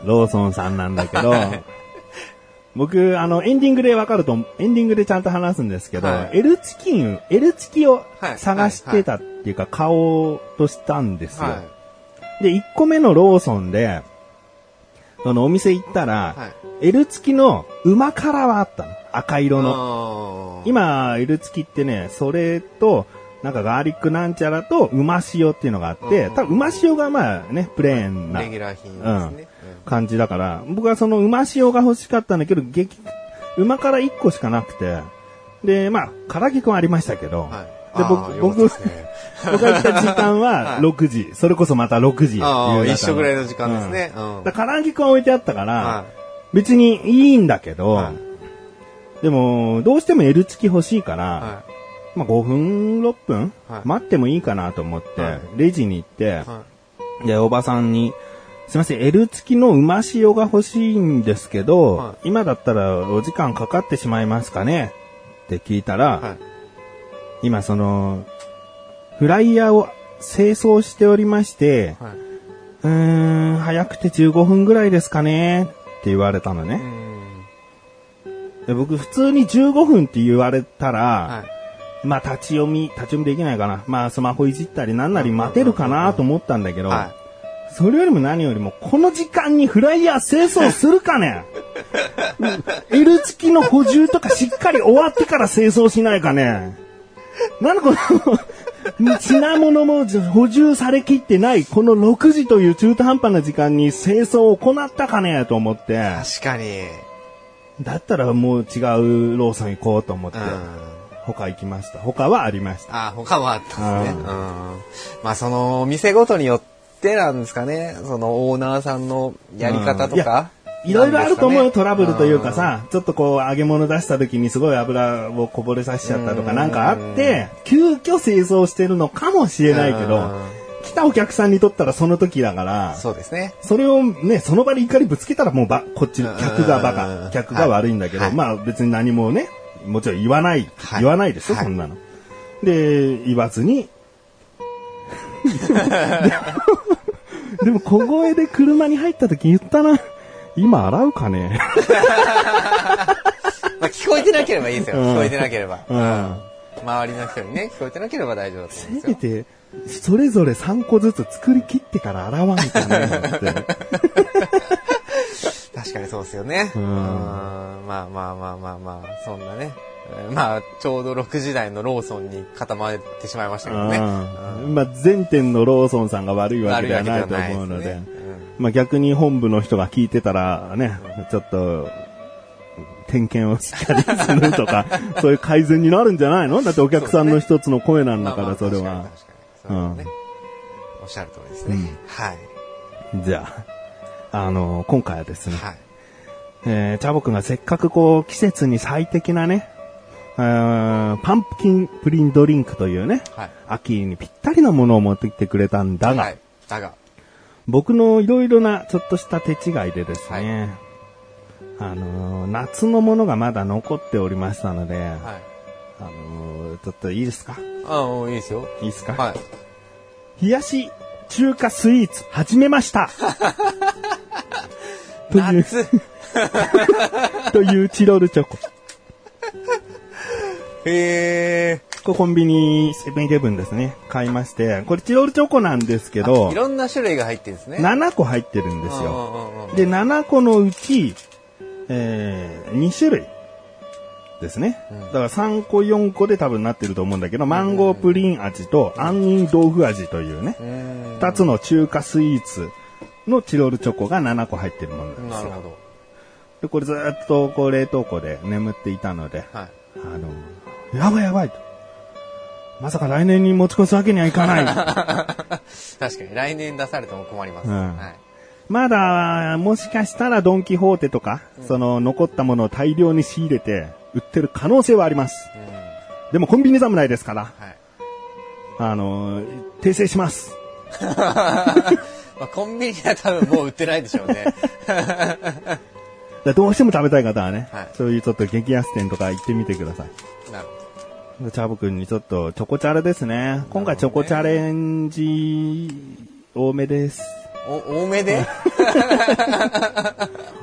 [SPEAKER 1] ローソンさんなんだけど、僕、あの、エンディングでわかると、エンディングでちゃんと話すんですけど、
[SPEAKER 2] はい
[SPEAKER 1] L チキン、L チキを
[SPEAKER 2] はい
[SPEAKER 1] 探してたっていうか、買おうとしたんですよ。
[SPEAKER 2] は
[SPEAKER 1] で、1個目のローソンで、そのお店行ったら、
[SPEAKER 2] はい
[SPEAKER 1] L 付きの馬辛はあったの。赤
[SPEAKER 2] い。
[SPEAKER 1] 色の。
[SPEAKER 2] の、
[SPEAKER 1] 今、L 付きってね、それと、なんかガーリックなんちゃらと馬塩っていうのがあって、
[SPEAKER 2] うん
[SPEAKER 1] 多分馬塩がまあね、プレーンな
[SPEAKER 2] レギュラー品ですね。
[SPEAKER 1] 感じだから、僕はその馬塩が欲しかったんだけど、激、馬から1個しかなくて、で、まあ、唐揚げくんありましたけど、
[SPEAKER 2] はい。
[SPEAKER 1] で、僕、僕、
[SPEAKER 2] ですね
[SPEAKER 1] 僕が行った時間は
[SPEAKER 2] はい
[SPEAKER 1] 6時、それこそまた6時。
[SPEAKER 2] あ一緒ぐらいの時間ですね。うん。
[SPEAKER 1] だから唐揚げくん置いてあったから、
[SPEAKER 2] は
[SPEAKER 1] 別にいいんだけど、
[SPEAKER 2] はい
[SPEAKER 1] でも、どうしても L 付き欲しいから、
[SPEAKER 2] い。は
[SPEAKER 1] まあ5分、6分、
[SPEAKER 2] はい
[SPEAKER 1] 待ってもいいかなと思って、
[SPEAKER 2] はい
[SPEAKER 1] レジに行って。で、おばさんに、すいません、L 付きの馬塩が欲しいんですけど、
[SPEAKER 2] は
[SPEAKER 1] 今だったらお時間かかってしまいますかね？って聞いたら、
[SPEAKER 2] はい。
[SPEAKER 1] 今その、フライヤーを清掃しておりまして、
[SPEAKER 2] はい。
[SPEAKER 1] うーん、早くて15分ぐらいですかね？って言われたのね。
[SPEAKER 2] うん。
[SPEAKER 1] で僕普通に15分って言われたら、
[SPEAKER 2] はい。
[SPEAKER 1] まあ立ち読み、立ち読みできないかな。まあスマホいじったりなんなり待てるかなと思ったんだけど、
[SPEAKER 2] は
[SPEAKER 1] それよりも何よりも、この時間にフライヤー清掃するかね ?L 付きの補充とかしっかり終わってから清掃しないかねなんでこの、品物も補充されきってない、この6時という中途半端な時間に清掃を行ったかねと思って、
[SPEAKER 2] い。確かに。
[SPEAKER 1] だったらもう違うローソン行こうと思って
[SPEAKER 2] うん。、
[SPEAKER 1] 他行きました。他はありました。
[SPEAKER 2] あ、他もあったんですね。
[SPEAKER 1] う
[SPEAKER 2] うんん。まあ、その、お店ごとによってなんですかね。その、オーナーさんのやり方とか。
[SPEAKER 1] いろいろあると思うよ、トラブルというか。さ、ちょっとこう、揚げ物出した時にすごい油をこぼれさせちゃったとか
[SPEAKER 2] うん
[SPEAKER 1] なんかあって、急遽清掃してるのかもしれないけどたお客さんにとったらその時だから、
[SPEAKER 2] そうですね。
[SPEAKER 1] それをね、その場で怒りぶつけたらもうば、こっち、客がバ
[SPEAKER 2] うん
[SPEAKER 1] カ、客が悪いんだけど、
[SPEAKER 2] はい
[SPEAKER 1] まあ別に何もね、もちろん言わない、
[SPEAKER 2] はい
[SPEAKER 1] 言わないですよ、
[SPEAKER 2] はい
[SPEAKER 1] そんなの。で、言わずに、でも小声で車に入った時言ったな。今洗うかね
[SPEAKER 2] まあ、聞こえてなければいいですよ。
[SPEAKER 1] うん
[SPEAKER 2] 聞こえてなければ。
[SPEAKER 1] うん
[SPEAKER 2] 周りの人にね、聞こえてなければ大丈夫ですよ。
[SPEAKER 1] めて、それぞれ3個ずつ作り切ってから洗わんかねって。
[SPEAKER 2] 確かにそうですよね。
[SPEAKER 1] う
[SPEAKER 2] うんん。まあまあまあまあまあ、そんなね。えーまあ、ちょうど6時台のローソンに固まってしまいましたけどね。
[SPEAKER 1] うんまあ、全店のローソンさんが悪いわけではないと思うので、まあ逆に本部の人が聞いてたらね、ちょっと、点検をしっかりするとか、そういう改善になるんじゃないの？だってお客さんの一つの声なんだから、それは。
[SPEAKER 2] ね
[SPEAKER 1] うん
[SPEAKER 2] おっしゃる通りですね。はい。
[SPEAKER 1] じゃあ、あの、今回はですね、
[SPEAKER 2] はい。
[SPEAKER 1] えー、チャボくんがせっかくこう、季節に最適なね、パンプキンプリンドリンクというね、
[SPEAKER 2] はい。
[SPEAKER 1] 秋にぴったりなものを持ってきてくれたんだが、
[SPEAKER 2] はい。だが、
[SPEAKER 1] 僕のいろいろなちょっとした手違いでですね、あのー夏のものがまだ残っておりましたので、
[SPEAKER 2] はい。
[SPEAKER 1] あのーちょっといいですか？
[SPEAKER 2] ああ、いいですよ。
[SPEAKER 1] いいですか、
[SPEAKER 2] はい。
[SPEAKER 1] 冷やし中華スイーツ始めました という、
[SPEAKER 2] 夏
[SPEAKER 1] というチロルチョコ。
[SPEAKER 2] へえ。
[SPEAKER 1] これコンビニセブンイレブンですね。買いまして、これチロルチョコなんですけど
[SPEAKER 2] い、ろんな種類が入ってるんですね。
[SPEAKER 1] 7個入ってるんですよ。
[SPEAKER 2] よ
[SPEAKER 1] で、7個のうち、えー、2種類ですね。
[SPEAKER 2] うん
[SPEAKER 1] だから3個4個で多分なってると思うんだけど、マンゴープリン味と杏仁豆腐味というね、
[SPEAKER 2] うん。
[SPEAKER 1] 2つの中華スイーツのチロルチョコが7個入ってるものなんですよ。
[SPEAKER 2] なるほど。
[SPEAKER 1] で、これずっとこう冷凍庫で眠っていたので、
[SPEAKER 2] はい。
[SPEAKER 1] あの、やばいやばいと。まさか来年に持ち越すわけにはいかない。
[SPEAKER 2] 確かに、来年出されても困ります。
[SPEAKER 1] うん
[SPEAKER 2] はい。
[SPEAKER 1] まだ、もしかしたらドンキホーテとか、その残ったものを大量に仕入れて売ってる可能性はあります。
[SPEAKER 2] うん。
[SPEAKER 1] でもコンビニ侍ですから、
[SPEAKER 2] はい。
[SPEAKER 1] あの、訂正します。
[SPEAKER 2] まあ、コンビニは多分もう売ってないでしょうね。
[SPEAKER 1] でどうしても食べたい方はね、
[SPEAKER 2] はい
[SPEAKER 1] そういうちょっと激安店とか行ってみてください。
[SPEAKER 2] なる
[SPEAKER 1] でチャボくんにちょっとチョコチャレですね。今回チョコチャレンジ多めです。
[SPEAKER 2] お、多めで？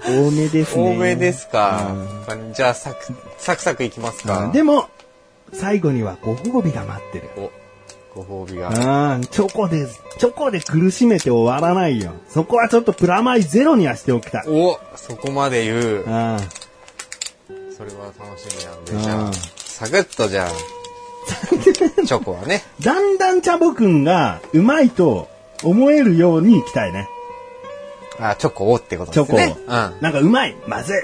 [SPEAKER 1] 多めですね。
[SPEAKER 2] 多めですか？
[SPEAKER 1] うん。
[SPEAKER 2] じゃあ、サク、サクサクいきますか。
[SPEAKER 1] でも、最後にはご褒美が待ってる。
[SPEAKER 2] お、ご褒美が。
[SPEAKER 1] うん、チョコで、チョコで苦しめて終わらないよ。そこはちょっとプラマイゼロにはしておきたい。
[SPEAKER 2] お、そこまで言う。
[SPEAKER 1] うん。
[SPEAKER 2] それは楽しみなんで、じゃ
[SPEAKER 1] うん
[SPEAKER 2] あ、サクッとじゃあ、チョコはね。
[SPEAKER 1] だんだんチャボくんがうまいと思えるようにいきたいね。
[SPEAKER 2] あ、チョコをってことですね。
[SPEAKER 1] チョコ
[SPEAKER 2] うん。
[SPEAKER 1] なんかうまいまずい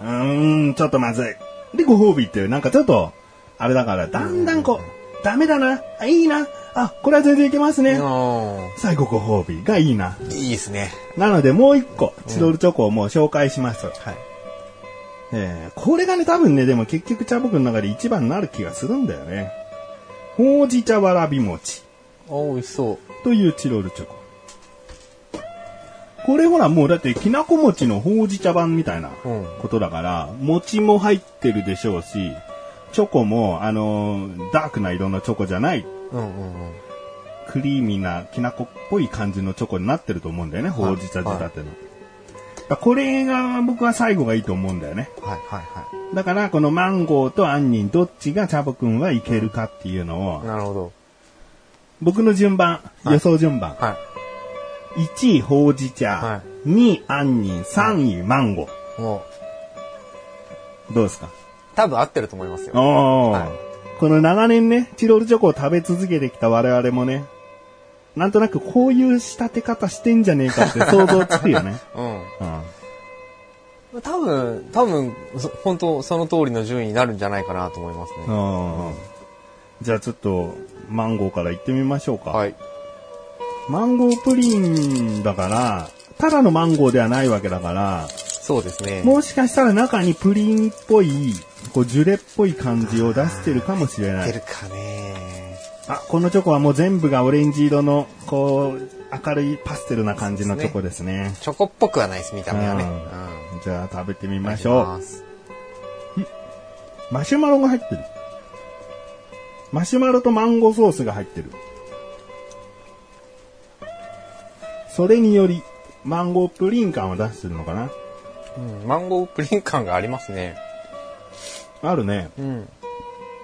[SPEAKER 1] うーん、ちょっとまずい。で、ご褒美っていう、なんかちょっと、あれだから、だんだんこう、ダメだな、あ、いいな、あ、これは全然いけますね。
[SPEAKER 2] う
[SPEAKER 1] 最後ご褒美がいいな。
[SPEAKER 2] んいいですね。
[SPEAKER 1] なのでもう一個、チロルチョコをもう紹介します。
[SPEAKER 2] はい。
[SPEAKER 1] えーこれがね、多分ね、でも結局茶僕の中で一番になる気がするんだよね。ほうじ茶わらび餅
[SPEAKER 2] お、美味しそう。
[SPEAKER 1] というチロルチョコ。これほらもうだってきなこ餅のほうじ茶版みたいな
[SPEAKER 2] うん
[SPEAKER 1] ことだから、餅も入ってるでしょうし、チョコも、あのーダークな色のチョコじゃない、
[SPEAKER 2] うんうんうん。
[SPEAKER 1] クリーミーなきなこっぽい感じのチョコになってると思うんだよね、ほうじ茶仕立ての。これが僕は最後がいいと思うんだよね。
[SPEAKER 2] はいはいは
[SPEAKER 1] だから、このマンゴーと杏仁、どっちがチャボくんはいけるかっていうのを
[SPEAKER 2] い。、なるほど。
[SPEAKER 1] 僕の順番、
[SPEAKER 2] はい
[SPEAKER 1] 予想順番。
[SPEAKER 2] はい。
[SPEAKER 1] 1位、ほうじ茶。
[SPEAKER 2] は
[SPEAKER 1] 2位、杏仁。3位、マンゴ
[SPEAKER 2] もう、
[SPEAKER 1] ー。どうですか？
[SPEAKER 2] 多分合ってると思いますよ。
[SPEAKER 1] おー、
[SPEAKER 2] はい
[SPEAKER 1] この長年ね、チロルチョコを食べ続けてきた我々もね、なんとなくこういう仕立て方してんじゃねえかって想像つくよね。
[SPEAKER 2] うん。
[SPEAKER 1] うん。
[SPEAKER 2] 多分、多分、そ本当その通りの順位になるんじゃないかなと思いますね。
[SPEAKER 1] うんじゃあちょっと、マンゴーから行ってみましょうか。
[SPEAKER 2] はい。
[SPEAKER 1] マンゴープリンだから、ただのマンゴーではないわけだから、
[SPEAKER 2] そうですね。
[SPEAKER 1] もしかしたら中にプリンっぽい、こうジュレっぽい感じを出してるかもしれない。
[SPEAKER 2] 出るかね
[SPEAKER 1] あ、このチョコはもう全部がオレンジ色の、こう、明るいパステルな感じのチョコですね。
[SPEAKER 2] チョコっぽくはないです、見た目はね。
[SPEAKER 1] うん
[SPEAKER 2] うん。
[SPEAKER 1] じゃあ食べてみ
[SPEAKER 2] い
[SPEAKER 1] ましょう。マシュマロが入ってる。マシュマロとマンゴーソースが入ってる。それにより、マンゴープリン感を出してるのかな？
[SPEAKER 2] うんマンゴープリン感がありますね。
[SPEAKER 1] あるね。
[SPEAKER 2] うん。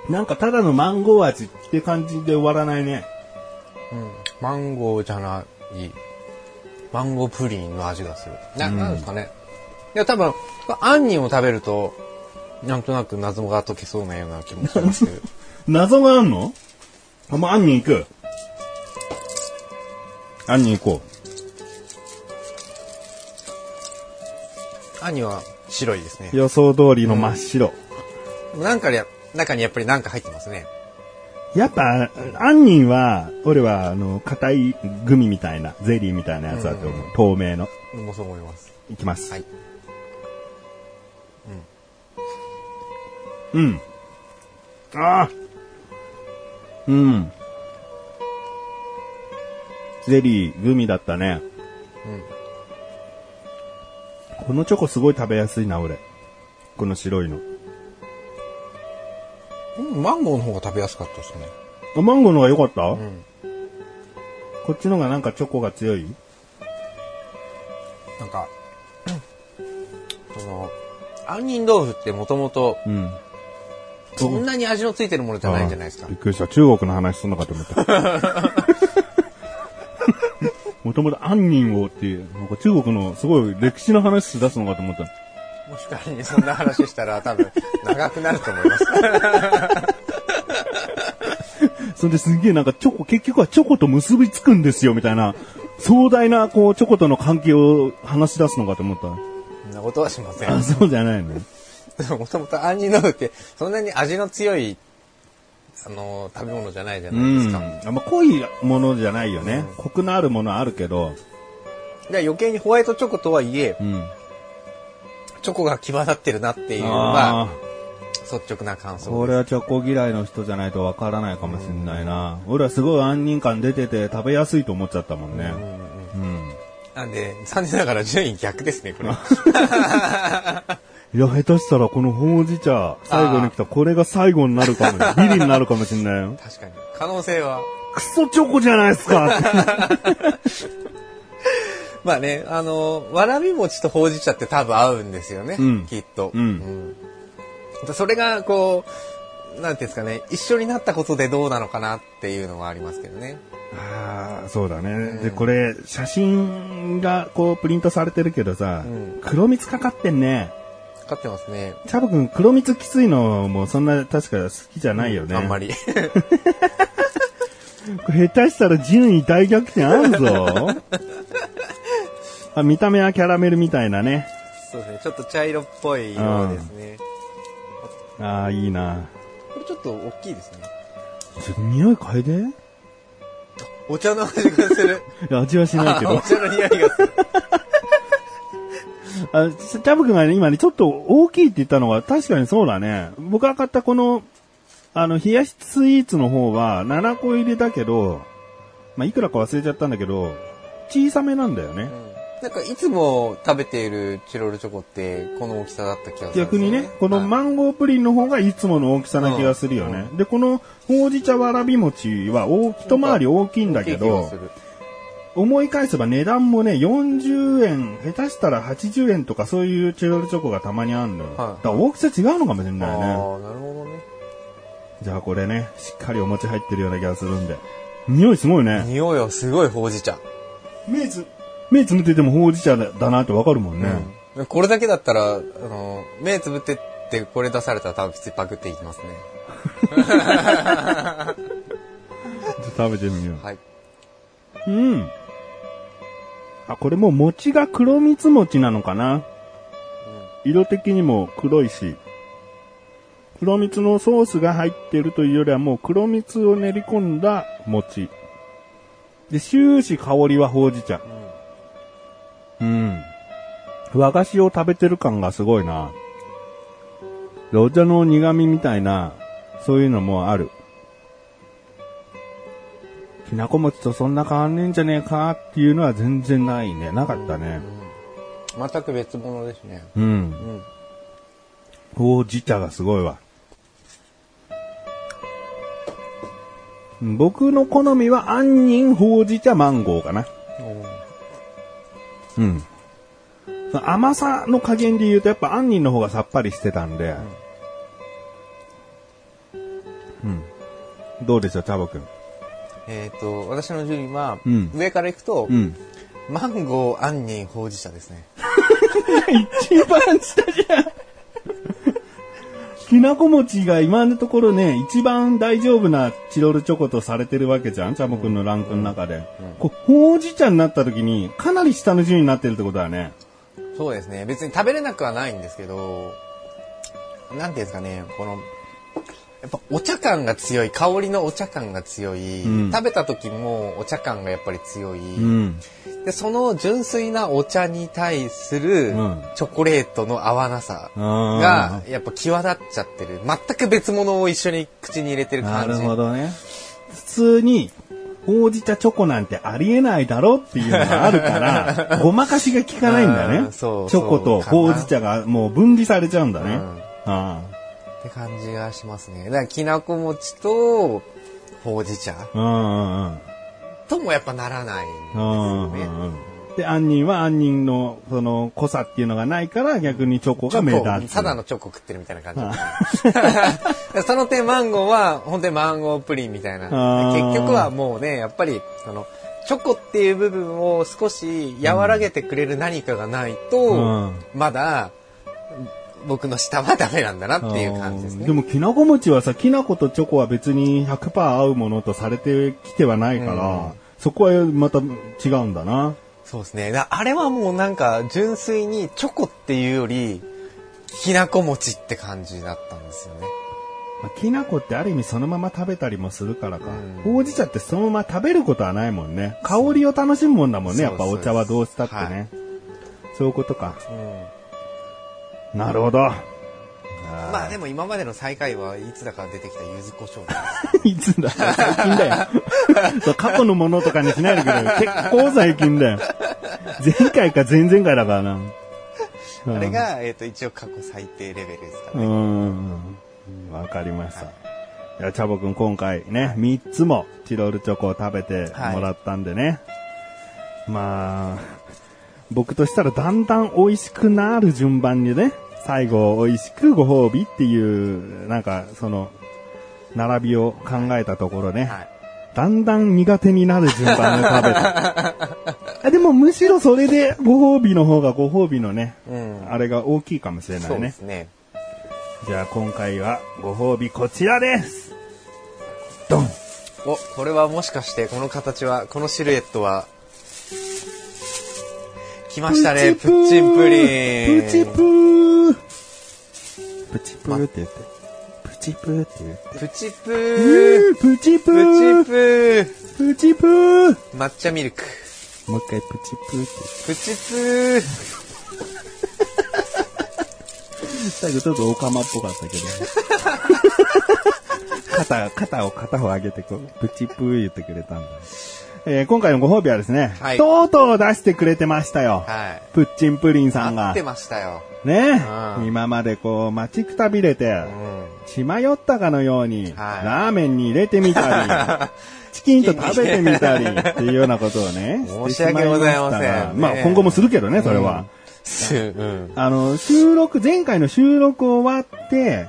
[SPEAKER 1] なんかただのマンゴー味って感じで終わらないね。
[SPEAKER 2] うん。マンゴーじゃない、マンゴープリンの味がする。な、
[SPEAKER 1] うん
[SPEAKER 2] なんですかね。いや、多分、杏仁を食べると、なんとなく謎が解けそうなような気もしますけど。
[SPEAKER 1] 謎があんの？あ、もう杏仁行く。杏仁行こ
[SPEAKER 2] 杏仁は白いですね
[SPEAKER 1] う。。予想通りの真っ白。
[SPEAKER 2] なんかや、中にやっぱりなんか入ってますね。
[SPEAKER 1] やっぱ、杏仁は、俺は、あの、硬いグミみたいな、ゼリーみたいなやつだと思う。透明の。
[SPEAKER 2] もそう思います。
[SPEAKER 1] いきます。
[SPEAKER 2] はい。
[SPEAKER 1] うん。ああ。うん。ゼリー、グミだったね。このチョコすごい食べやすいな、俺。この白いの。
[SPEAKER 2] うん。マンゴーの方が食べやすかったですね。
[SPEAKER 1] あマンゴーの方が良かった、
[SPEAKER 2] ん
[SPEAKER 1] こっちの方がなんかチョコが強い？
[SPEAKER 2] なんか、その、杏仁豆腐ってもともと、
[SPEAKER 1] うん。
[SPEAKER 2] そんなに味のついてるものじゃないんじゃないですか
[SPEAKER 1] び。っくりした。中国の話すんのかと思った。もともと杏仁をっていう、なんか中国のすごい歴史の話し出すのかと思った。
[SPEAKER 2] もし仮にそんな話したら多分長くなると思います。
[SPEAKER 1] それですげえなんかチョコ、結局はチョコと結びつくんですよみたいな、壮大なこうチョコとの関係を話し出すのかと思った。
[SPEAKER 2] そんなことはしません。
[SPEAKER 1] あ、そうじゃないのね。
[SPEAKER 2] もともと杏仁豆腐ってそんなに味の強い、あの、食べ物じゃないじゃ
[SPEAKER 1] う
[SPEAKER 2] ないですか。
[SPEAKER 1] ん。あんま濃いものじゃないよね。コクのあるものはあるけど、
[SPEAKER 2] で余計にホワイトチョコとはいえ、
[SPEAKER 1] うん。
[SPEAKER 2] チョコが際立ってるなっていうの
[SPEAKER 1] あ
[SPEAKER 2] が
[SPEAKER 1] あ。
[SPEAKER 2] 率直な感想
[SPEAKER 1] これはチョコ嫌いの人じゃないとわからないかもしれないな。俺はすごい杏仁感出てて食べやすいと思っちゃったもんね。うん。
[SPEAKER 2] なんで、残念ながら順位逆ですね、これ。
[SPEAKER 1] いや、下手したらこのほうじ茶、最後に来たこれが最後になるかも、ビリになるかもしれないよ。
[SPEAKER 2] 確かに。可能性は。
[SPEAKER 1] クソチョコじゃないですか
[SPEAKER 2] まあね、あの、わらび餅とほうじ茶って多分合うんですよね、
[SPEAKER 1] うん
[SPEAKER 2] きっと。
[SPEAKER 1] うん
[SPEAKER 2] うんそれが、こう、なんていうんですかね、一緒になったことでどうなのかなっていうのはありますけどね。
[SPEAKER 1] ああ、そうだね。で、これ、写真がこうプリントされてるけどさ、
[SPEAKER 2] うん
[SPEAKER 1] 黒蜜かかってんね。
[SPEAKER 2] かかってますね。
[SPEAKER 1] チャボくん黒蜜きついのもそんな確か好きじゃないよね。
[SPEAKER 2] あんまり。
[SPEAKER 1] これ下手したら順位大逆転あるぞ。あ見た目はキャラメルみたいなね。
[SPEAKER 2] そうですね、ちょっと茶色っぽい色ですね。
[SPEAKER 1] ああ、いいな。
[SPEAKER 2] これちょっと大きいですね。
[SPEAKER 1] ちょっと匂い嗅いで。
[SPEAKER 2] お茶の味がする。
[SPEAKER 1] いや味はしないけ
[SPEAKER 2] お
[SPEAKER 1] ど。
[SPEAKER 2] 茶の匂いがする。
[SPEAKER 1] あチャブ君がね、今ね、ちょっと大きいって言ったのは確かにそうだね。僕が買ったこの、あの、冷やしスイーツの方は7個入りだけど、まあ、いくらか忘れちゃったんだけど、小さめなんだよね。
[SPEAKER 2] なんかいつも食べているチロルチョコってこの大きさだった気がするんですよ
[SPEAKER 1] 逆にね、この
[SPEAKER 2] はい
[SPEAKER 1] マンゴープリンの方がいつもの大きさな気がするよね。で、このほうじ茶わらび餅は大一回り大きいんだけど思い返せば値段もね、40円、下手したら80円とかそういうチロルチョコがたまにあるのよ。
[SPEAKER 2] はい
[SPEAKER 1] だ大きさ違うのかもしれ
[SPEAKER 2] あ
[SPEAKER 1] ないね。
[SPEAKER 2] あ、なるほどね。
[SPEAKER 1] じゃあこれね、しっかりお餅入ってるような気がするんで。匂いすごいね。
[SPEAKER 2] 匂いはすごいほうじ茶。
[SPEAKER 1] 目つ、目つむっててもほうじ茶だだなってわかるもんね。
[SPEAKER 2] うんこれだけだったら、あの、目つぶってってこれ出されたら多分普通にパクっていきますね。
[SPEAKER 1] 食べてみよう。
[SPEAKER 2] はい。
[SPEAKER 1] うん。あ、これもう餅が黒蜜餅なのかな？色的にも黒いし。黒蜜のソースが入ってるというよりはもう黒蜜を練り込んだ餅。で、終始香りはほうじ茶。うん。和菓子を食べてる感がすごいな。でお茶の苦味みたいな、そういうのもある。きなこ餅とそんな変わんねえんじゃねえかっていうのは全然ないね。なかったね。
[SPEAKER 2] 全く別物ですね。
[SPEAKER 1] うん。
[SPEAKER 2] うん。
[SPEAKER 1] ほうじ茶がすごいわ。うん僕の好みは杏仁ほうじ茶マンゴーかな。うん。甘さの加減で言うとやっぱ杏仁の方がさっぱりしてたんで。うん。どうでしょう、チャボくん。
[SPEAKER 2] えっ、と、私の順位は、
[SPEAKER 1] うん
[SPEAKER 2] 上からいくと、
[SPEAKER 1] うん。
[SPEAKER 2] マンゴー、杏仁、ほうじ茶ですね。
[SPEAKER 1] 一番下じゃん。きなこ餅が今のところね、一番大丈夫なチロルチョコとされてるわけじゃんチャボくんのランクの中で。こうほうじ茶になった時に、かなり下の順位になってるってことだね。
[SPEAKER 2] そうですね。別に食べれなくはないんですけど、なんていうんですかね、この、やっぱお茶感が強い、香りのお茶感が強い、
[SPEAKER 1] うん
[SPEAKER 2] 食べた時もお茶感がやっぱり強い、
[SPEAKER 1] うん。
[SPEAKER 2] で、その純粋なお茶に対する
[SPEAKER 1] うん
[SPEAKER 2] チョコレートの合わなさ
[SPEAKER 1] が
[SPEAKER 2] が、やっぱ際立っちゃってる。全く別物を一緒に口に入れてる
[SPEAKER 1] なる
[SPEAKER 2] 感じ。
[SPEAKER 1] ほどね。普通に、ほうじ茶チョコなんてありえないだろっていうのがあるから、ごまかしが効かないんだ
[SPEAKER 2] う
[SPEAKER 1] ね。
[SPEAKER 2] んそう
[SPEAKER 1] チョコとほうじ茶がもう分離されちゃうんだね。
[SPEAKER 2] うん
[SPEAKER 1] あ
[SPEAKER 2] って感じがしますね。だから、きなこ餅と、ほうじ茶
[SPEAKER 1] あうんうんうん
[SPEAKER 2] ともやっぱならないんです
[SPEAKER 1] うん
[SPEAKER 2] よね。
[SPEAKER 1] うんうんで、杏仁は杏仁の、その、濃さっていうのがないから、逆にチョコが目立つ。
[SPEAKER 2] ただのチョコ食ってるみたいな感じ。その点マンゴーは本当にマンゴープリンみたいな。結局はもうね、やっぱり、その、チョコっていう部分を少し和らげてくれる何かがないと、
[SPEAKER 1] うん
[SPEAKER 2] まだ、僕の舌はダメなんだなっていう感じですね。
[SPEAKER 1] でも、きなこ餅はさ、きな粉とチョコは別に100%合うものとされてきてはないから、
[SPEAKER 2] うん
[SPEAKER 1] そこはまた違うんだな。
[SPEAKER 2] そうですね。だあれはもうなんか純粋にチョコっていうより、きなこ餅って感じだったんですよね。
[SPEAKER 1] まあきな粉ってある意味そのまま食べたりもするからか。
[SPEAKER 2] うん
[SPEAKER 1] ほうじ茶ってそのまま食べることはないもんね。香りを楽しむもんだもんね。やっぱお茶はどうしたってね。そういうことか。なるほど。
[SPEAKER 2] まあでも今までの最下位はいつだか出てきた柚子胡椒で
[SPEAKER 1] いつだ？最近だよ。そう過去のものとかにしないでくれよ。結構最近だよ。前回か前々回だからな。
[SPEAKER 2] す。あれが、えっ、と、一応過去最低レベルですからね。
[SPEAKER 1] うん。うん。わかりました。いや、チャボくん今回ね、3つもチロルチョコを食べてもらったんでね。まあ、僕としたらだんだん美味しくなる順番にね、最後美味しくご褒美っていう、なんかその、並びを考えたところね、
[SPEAKER 2] はい。
[SPEAKER 1] だんだん苦手になる順番で食べた。あでもむしろそれでご褒美の方がご褒美のね、
[SPEAKER 2] うん。
[SPEAKER 1] あれが大きいかもしれな
[SPEAKER 2] そう
[SPEAKER 1] いね。
[SPEAKER 2] ですね。
[SPEAKER 1] じゃあ今回はご褒美こちらですドン
[SPEAKER 2] お、これはもしかして、この形は、このシルエットは、来ましたね、プッチンプリン。
[SPEAKER 1] プチプープチプーって言って。プチプーって言って。
[SPEAKER 2] プチプ
[SPEAKER 1] う
[SPEAKER 2] ー。
[SPEAKER 1] ープチプ
[SPEAKER 2] プ
[SPEAKER 1] ー
[SPEAKER 2] チプー。
[SPEAKER 1] プチプー
[SPEAKER 2] 抹茶ミルク。
[SPEAKER 1] もう一回プチプーって
[SPEAKER 2] プチプー。
[SPEAKER 1] 最後ちょっとオカマっぽかったけど。肩、肩を片方上げてこう、プチプー言ってくれたんだ。えー今回のご褒美はですね、
[SPEAKER 2] はい
[SPEAKER 1] とうとう出してくれてましたよ。
[SPEAKER 2] はい。
[SPEAKER 1] プッチンプリンさんが
[SPEAKER 2] 待って。ましたよ。
[SPEAKER 1] ね、
[SPEAKER 2] うん
[SPEAKER 1] 今までこう、待ちくたびれて、
[SPEAKER 2] うん。
[SPEAKER 1] 血迷ったかのように、
[SPEAKER 2] はい
[SPEAKER 1] ラーメンに入れてみたり、チキンと食べてみたり、っていうようなことをね、
[SPEAKER 2] 申し訳ございません
[SPEAKER 1] まあ今後もするけどね、それは。
[SPEAKER 2] すうん。
[SPEAKER 1] あの、収録、前回の収録終わって、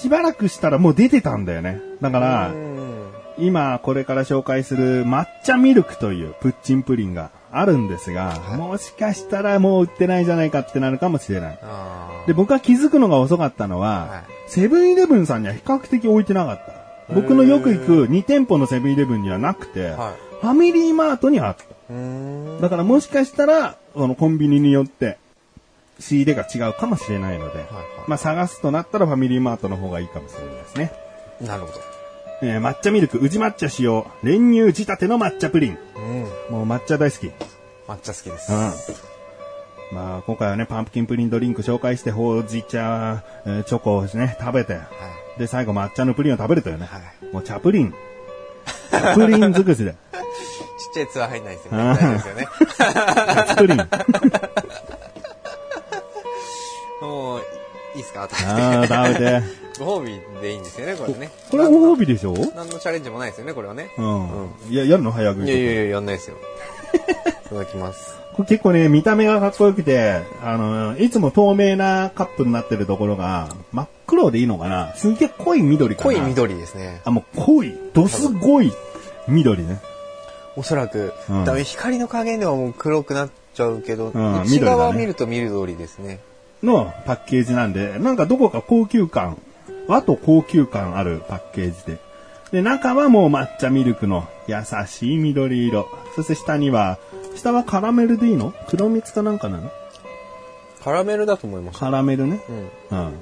[SPEAKER 1] しばらくしたらもう出てたんだよね。だから
[SPEAKER 2] う、ん
[SPEAKER 1] 今これから紹介する抹茶ミルクというプッチンプリンがあるんですが、もしかしたらもう売ってないんじゃないかってなるかもしれない。
[SPEAKER 2] あ
[SPEAKER 1] で、僕は気づくのが遅かったのは、
[SPEAKER 2] はい
[SPEAKER 1] セブンイレブンさんには比較的置いてなかった。僕のよく行く2店舗のセブンイレブンにはなくて、
[SPEAKER 2] は
[SPEAKER 1] ファミリーマートにあった。だからもしかしたら、そのコンビニによって仕入れが違うかもしれないので、
[SPEAKER 2] はい
[SPEAKER 1] まあ探すとなったらファミリーマートの方がいいかもしれないですね。
[SPEAKER 2] なるほど。
[SPEAKER 1] えー抹茶ミルク、宇治抹茶使用、練乳仕立ての抹茶プリン。
[SPEAKER 2] うん。
[SPEAKER 1] もう抹茶大好き。うん。
[SPEAKER 2] 抹茶好きです。
[SPEAKER 1] まあ今回はね、パンプキンプリンドリンク紹介して、ほうじ茶、えーチョコをね、食べて、
[SPEAKER 2] は
[SPEAKER 1] で、最後抹茶のプリンを食べるというね。
[SPEAKER 2] はい
[SPEAKER 1] もう茶プリン。茶プリン尽くしで。
[SPEAKER 2] い。ちっちゃいツアー入んないですよね。
[SPEAKER 1] うん
[SPEAKER 2] 大丈夫ですよね。
[SPEAKER 1] 茶プリン。あ
[SPEAKER 2] もう、いいっすか？食
[SPEAKER 1] あ、
[SPEAKER 2] べて。
[SPEAKER 1] 食べて。
[SPEAKER 2] ご褒美でいいんですよね、これね。
[SPEAKER 1] これご褒美でしょ？
[SPEAKER 2] 何のチャレンジもないですよね、これはね。
[SPEAKER 1] うん。いや、やるの早食い
[SPEAKER 2] やいやいや、やんないですよ。いただきます。
[SPEAKER 1] これ結構ね、見た目がかっこよくて、あの、いつも透明なカップになってるところが、真っ黒でいいのかな？すっげえ濃い緑かな
[SPEAKER 2] 濃い。緑ですね。
[SPEAKER 1] あ、もう濃い、どすごい緑ね。
[SPEAKER 2] おそらく、
[SPEAKER 1] うん
[SPEAKER 2] 光の加減ではもう黒くなっちゃうけど、
[SPEAKER 1] ん
[SPEAKER 2] 内側
[SPEAKER 1] 緑だね
[SPEAKER 2] 見ると緑ですね。
[SPEAKER 1] のパッケージなんで、なんかどこか高級感、和と高級感あるパッケージで。で、中はもう抹茶ミルクの優しい緑色。そして下には、下はカラメルでいいの？黒蜜かなんかなの？
[SPEAKER 2] カラメルだと思います。
[SPEAKER 1] カラメルね。
[SPEAKER 2] うん。
[SPEAKER 1] うん。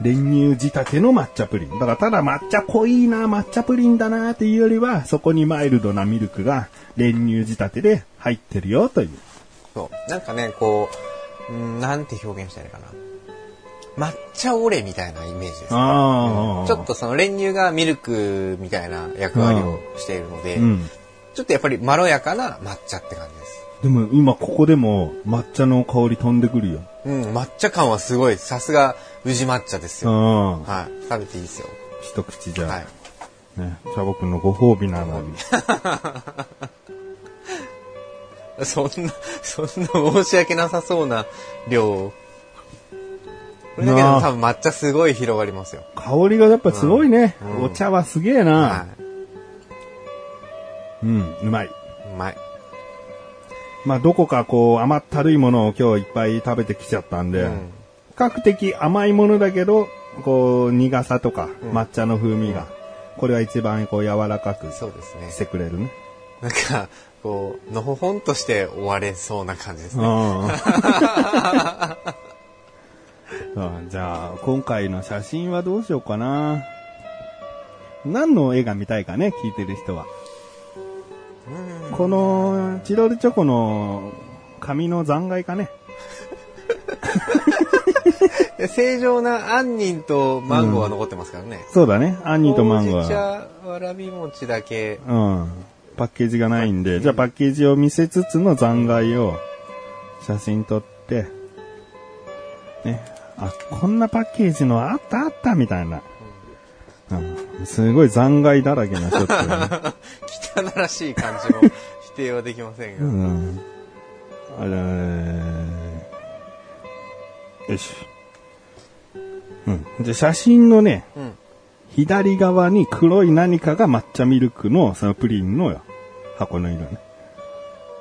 [SPEAKER 1] 練乳仕立ての抹茶プリン。だからただ抹茶濃いな、抹茶プリンだなっていうよりは、そこにマイルドなミルクが練乳仕立てで入ってるよという。
[SPEAKER 2] そう。なんかね、こう、うんなんて表現したらいいかな。抹茶オレみたいなイメージですね。
[SPEAKER 1] ああ。
[SPEAKER 2] ちょっとその練乳がミルクみたいな役割をしているので、
[SPEAKER 1] うん。
[SPEAKER 2] ちょっとやっぱりまろやかな抹茶って感じです。
[SPEAKER 1] でも今ここでも抹茶の香り飛んでくるよ。
[SPEAKER 2] うん、抹茶感はすごい。さすが宇治抹茶です
[SPEAKER 1] う
[SPEAKER 2] よ。
[SPEAKER 1] ん。
[SPEAKER 2] はい。食べていいですよ。
[SPEAKER 1] 一口じゃ、
[SPEAKER 2] はい。
[SPEAKER 1] ね、茶僕のご褒美なのに。
[SPEAKER 2] そんな、そんな申し訳なさそうな量を。これだけでも多分抹茶すごい広がりますよ。
[SPEAKER 1] 香りがやっぱすごいね。
[SPEAKER 2] うん
[SPEAKER 1] お茶はすげえな。
[SPEAKER 2] は
[SPEAKER 1] うん、うまい。
[SPEAKER 2] い。うまい。
[SPEAKER 1] まあどこかこう甘ったるいものを今日いっぱい食べてきちゃったんで、
[SPEAKER 2] うん
[SPEAKER 1] 比較的甘いものだけど、こう苦さとか
[SPEAKER 2] うん
[SPEAKER 1] 抹茶の風味が、これは一番こう柔らかく
[SPEAKER 2] そうですね
[SPEAKER 1] し。てくれるね。
[SPEAKER 2] なんか、こう、のほほんとして終われそうな感じですね。
[SPEAKER 1] うん うんじゃあ、今回の写真はどうしようかな。何の絵が見たいかね、聞いてる人は。この、チロルチョコの紙の残骸かね。
[SPEAKER 2] 正常な杏仁とマンゴーは残ってますからね。
[SPEAKER 1] そうだね。杏仁とマンゴーは。
[SPEAKER 2] 茶わらび餅だけ。
[SPEAKER 1] うん。パッケージがないんで、じゃあパッケージを見せつつの残骸を写真撮って、ね。あ、こんなパッケージのあったあったみたいな。うん。すごい残骸だらけなショットがね。
[SPEAKER 2] 汚らしい感じも否定はできませんが。
[SPEAKER 1] うん。あれよし。うん。じゃあ写真のね、
[SPEAKER 2] うん。
[SPEAKER 1] 左側に黒い何かが抹茶ミルクのそのプリンの箱の色ね。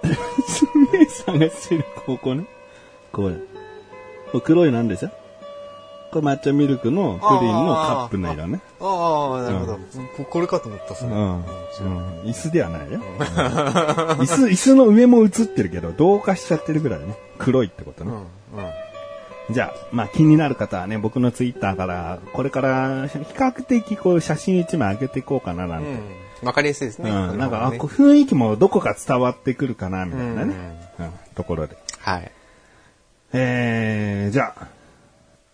[SPEAKER 1] すげえ探してる、ここね。これ。これ黒いなんでしょ？これ抹茶ミルクのプリンのカップの色ね。
[SPEAKER 2] ああ、なるほど、ここれかと思った、それ。
[SPEAKER 1] うん。うん。椅子ではないよ。うん 椅子、椅子の上も映ってるけど、同化しちゃってるぐらいね。黒いってことね。
[SPEAKER 2] うん。うん。
[SPEAKER 1] じゃあ、まあ気になる方はね、僕のツイッターから、これから比較的こう写真一枚上げていこうかななんて。
[SPEAKER 2] うん。わかりやすいですね。
[SPEAKER 1] うん、なんか、あ、
[SPEAKER 2] ね
[SPEAKER 1] 雰囲気もどこか伝わってくるかな、みたいなね。うん、ところで。
[SPEAKER 2] はい。
[SPEAKER 1] えー、じゃあ、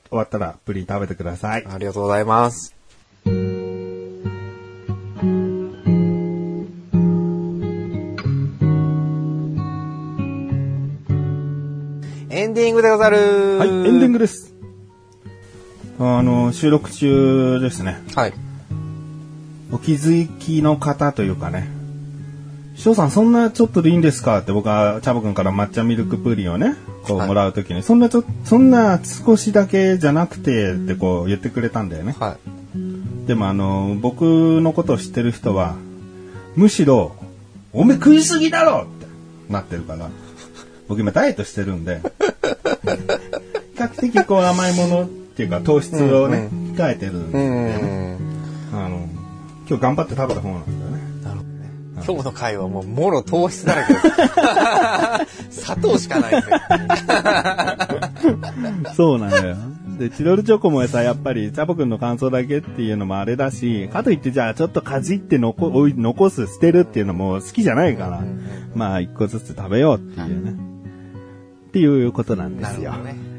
[SPEAKER 1] 終わったらプリン食べてください。
[SPEAKER 2] ありがとうございます。エンディングでござる
[SPEAKER 1] はい、エンディングです。あの、収録中ですね。
[SPEAKER 2] はい。
[SPEAKER 1] お気づきの方というかね。翔さん、そんなちょっとでいいんですか？って僕は、チャボくんから抹茶ミルクプリンをね、こう
[SPEAKER 2] はい
[SPEAKER 1] もらうときに、そんなちょ、そんな少しだけじゃなくて、ってこう言ってくれたんだよね。
[SPEAKER 2] はい。
[SPEAKER 1] でもあの、僕のことを知ってる人は、むしろ、おめえ食いすぎだろってなってるから、僕今ダイエットしてるんで、比較的こう甘いものっていうか糖質をね、控えてるんで、
[SPEAKER 2] う
[SPEAKER 1] ね、
[SPEAKER 2] ん。
[SPEAKER 1] 今日頑張って食べた方なんだよね。
[SPEAKER 2] なるほどね。今日の回はもう、もろ糖質だらけです。砂糖しかないですよ。
[SPEAKER 1] そうなんだよ。で、チロルチョコもさ、やっぱり、チャボくんの感想だけっていうのもあれだし、かといってじゃあちょっとかじって残、残す、捨てるっていうのも好きじゃないから、まあ一個ずつ食べようっていうね。っていうことなんですよ。
[SPEAKER 2] ね。はい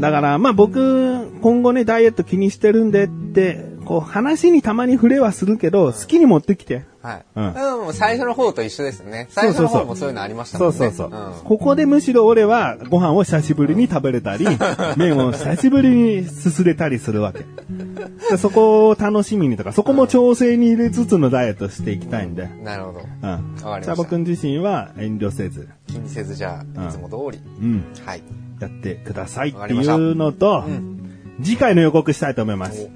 [SPEAKER 1] だから、まあ僕、今後ね、ダイエット気にしてるんでって、こう話にたまに触れはするけど、好きに持ってきて。
[SPEAKER 2] はい。
[SPEAKER 1] う
[SPEAKER 2] うんん。もう最初の方と一緒ですね。最初の方もそういうのありましたもね。
[SPEAKER 1] そうんそうそう。ここでむしろ俺はご飯を久しぶりに食べれたり、麺を久しぶりにすすれたりするわけ。でそこを楽しみにとか、そこも調整に入れつつのダイエットしていきたいんで。
[SPEAKER 2] うん。なるほど。
[SPEAKER 1] うん。
[SPEAKER 2] わかりました
[SPEAKER 1] チャボくん自身は遠慮せず、
[SPEAKER 2] 気にせずじゃあ、いつも通り。
[SPEAKER 1] うん、
[SPEAKER 2] はい。
[SPEAKER 1] やってくださいっていうのと、次回の予告したいと思います。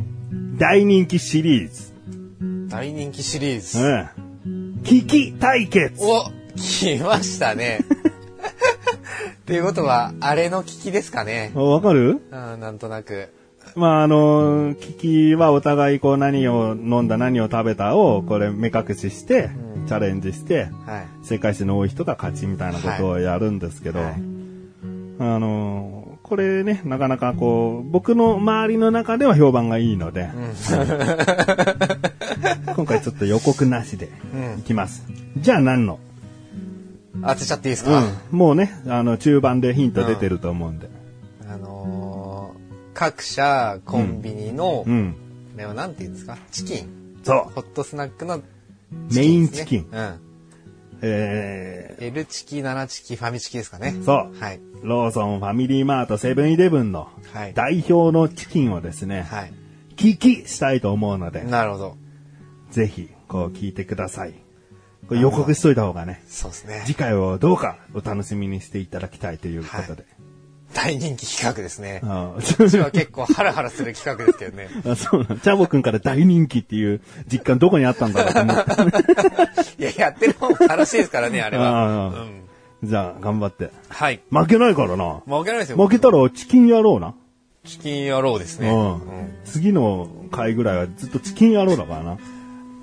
[SPEAKER 1] 大人気シリーズ。
[SPEAKER 2] 大人気シリーズ。
[SPEAKER 1] うん。危機対決。
[SPEAKER 2] お来ましたね。っていうことは、あれの危機ですかね。
[SPEAKER 1] わかる？
[SPEAKER 2] うん、なんとなく。
[SPEAKER 1] まあ、あの、危機はお互いこう何を飲んだ何を食べたをこれ目隠しして、チャレンジして、
[SPEAKER 2] はい。
[SPEAKER 1] 正解数の多い人が勝ちみたいなことをやるんですけど、
[SPEAKER 2] はい
[SPEAKER 1] あの、これね、なかなかこう、僕の周りの中では評判がいいので、今回ちょっと予告なしでいきます。じゃあ何の？
[SPEAKER 2] 当てちゃっていいですか、
[SPEAKER 1] うん。もうね、あの、中盤でヒント出てると思うんで。
[SPEAKER 2] あのー各社コンビニの、
[SPEAKER 1] うん。
[SPEAKER 2] これはなんて言うんですか？チキン。
[SPEAKER 1] そう。
[SPEAKER 2] ホットスナックの
[SPEAKER 1] メインチキン。
[SPEAKER 2] うん。
[SPEAKER 1] え
[SPEAKER 2] L チキ、7チキ、ファミチキですかね。
[SPEAKER 1] ー、そう。
[SPEAKER 2] はい。
[SPEAKER 1] ローソン、ファミリーマート、セブンイレブンの
[SPEAKER 2] はい。
[SPEAKER 1] 代表のチキンをですね、
[SPEAKER 2] はい。
[SPEAKER 1] 聞きしたいと思うので、
[SPEAKER 2] なるほど。
[SPEAKER 1] ぜひ、こう聞いてください。これ予告しといた方がね、
[SPEAKER 2] そうですね。
[SPEAKER 1] 次回をどうかお楽しみにしていただきたいということで。
[SPEAKER 2] 大人気企画ですね。
[SPEAKER 1] あ
[SPEAKER 2] うちは結構ハラハラする企画ですけどね。
[SPEAKER 1] あそうなん。チャボくんから大人気っていう実感どこにあったんだろうと思って。
[SPEAKER 2] いや、やってる方も楽しいですからね、あれは。
[SPEAKER 1] あ
[SPEAKER 2] うん。
[SPEAKER 1] あじゃあ、頑張って。
[SPEAKER 2] はい。
[SPEAKER 1] 負けないからな。
[SPEAKER 2] 負けないですよ。
[SPEAKER 1] 負けたらチキン野郎な。
[SPEAKER 2] チキン野郎ですね。
[SPEAKER 1] うん
[SPEAKER 2] うん。
[SPEAKER 1] 次の回ぐらいはずっとチキン野郎だからな。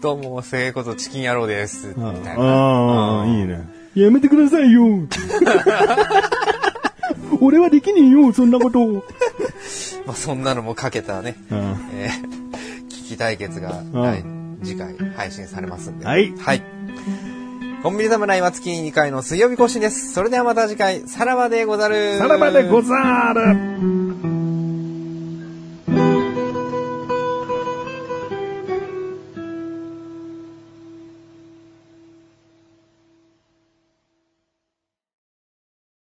[SPEAKER 2] どうも、せいことチキン野郎です。み
[SPEAKER 1] うん
[SPEAKER 2] たいな。
[SPEAKER 1] ああ、
[SPEAKER 2] うん
[SPEAKER 1] いいね。やめてくださいよ。俺はできねえよ、そんなこと。うん。
[SPEAKER 2] まあ、そんなのもかけたね、えー、危機対決が、
[SPEAKER 1] ん
[SPEAKER 2] はい次回配信されますんで。
[SPEAKER 1] はい
[SPEAKER 2] はい。コンビニ侍は月2回の水曜日更新です。それではまた次回、さらばでござる。
[SPEAKER 1] さらばでござる。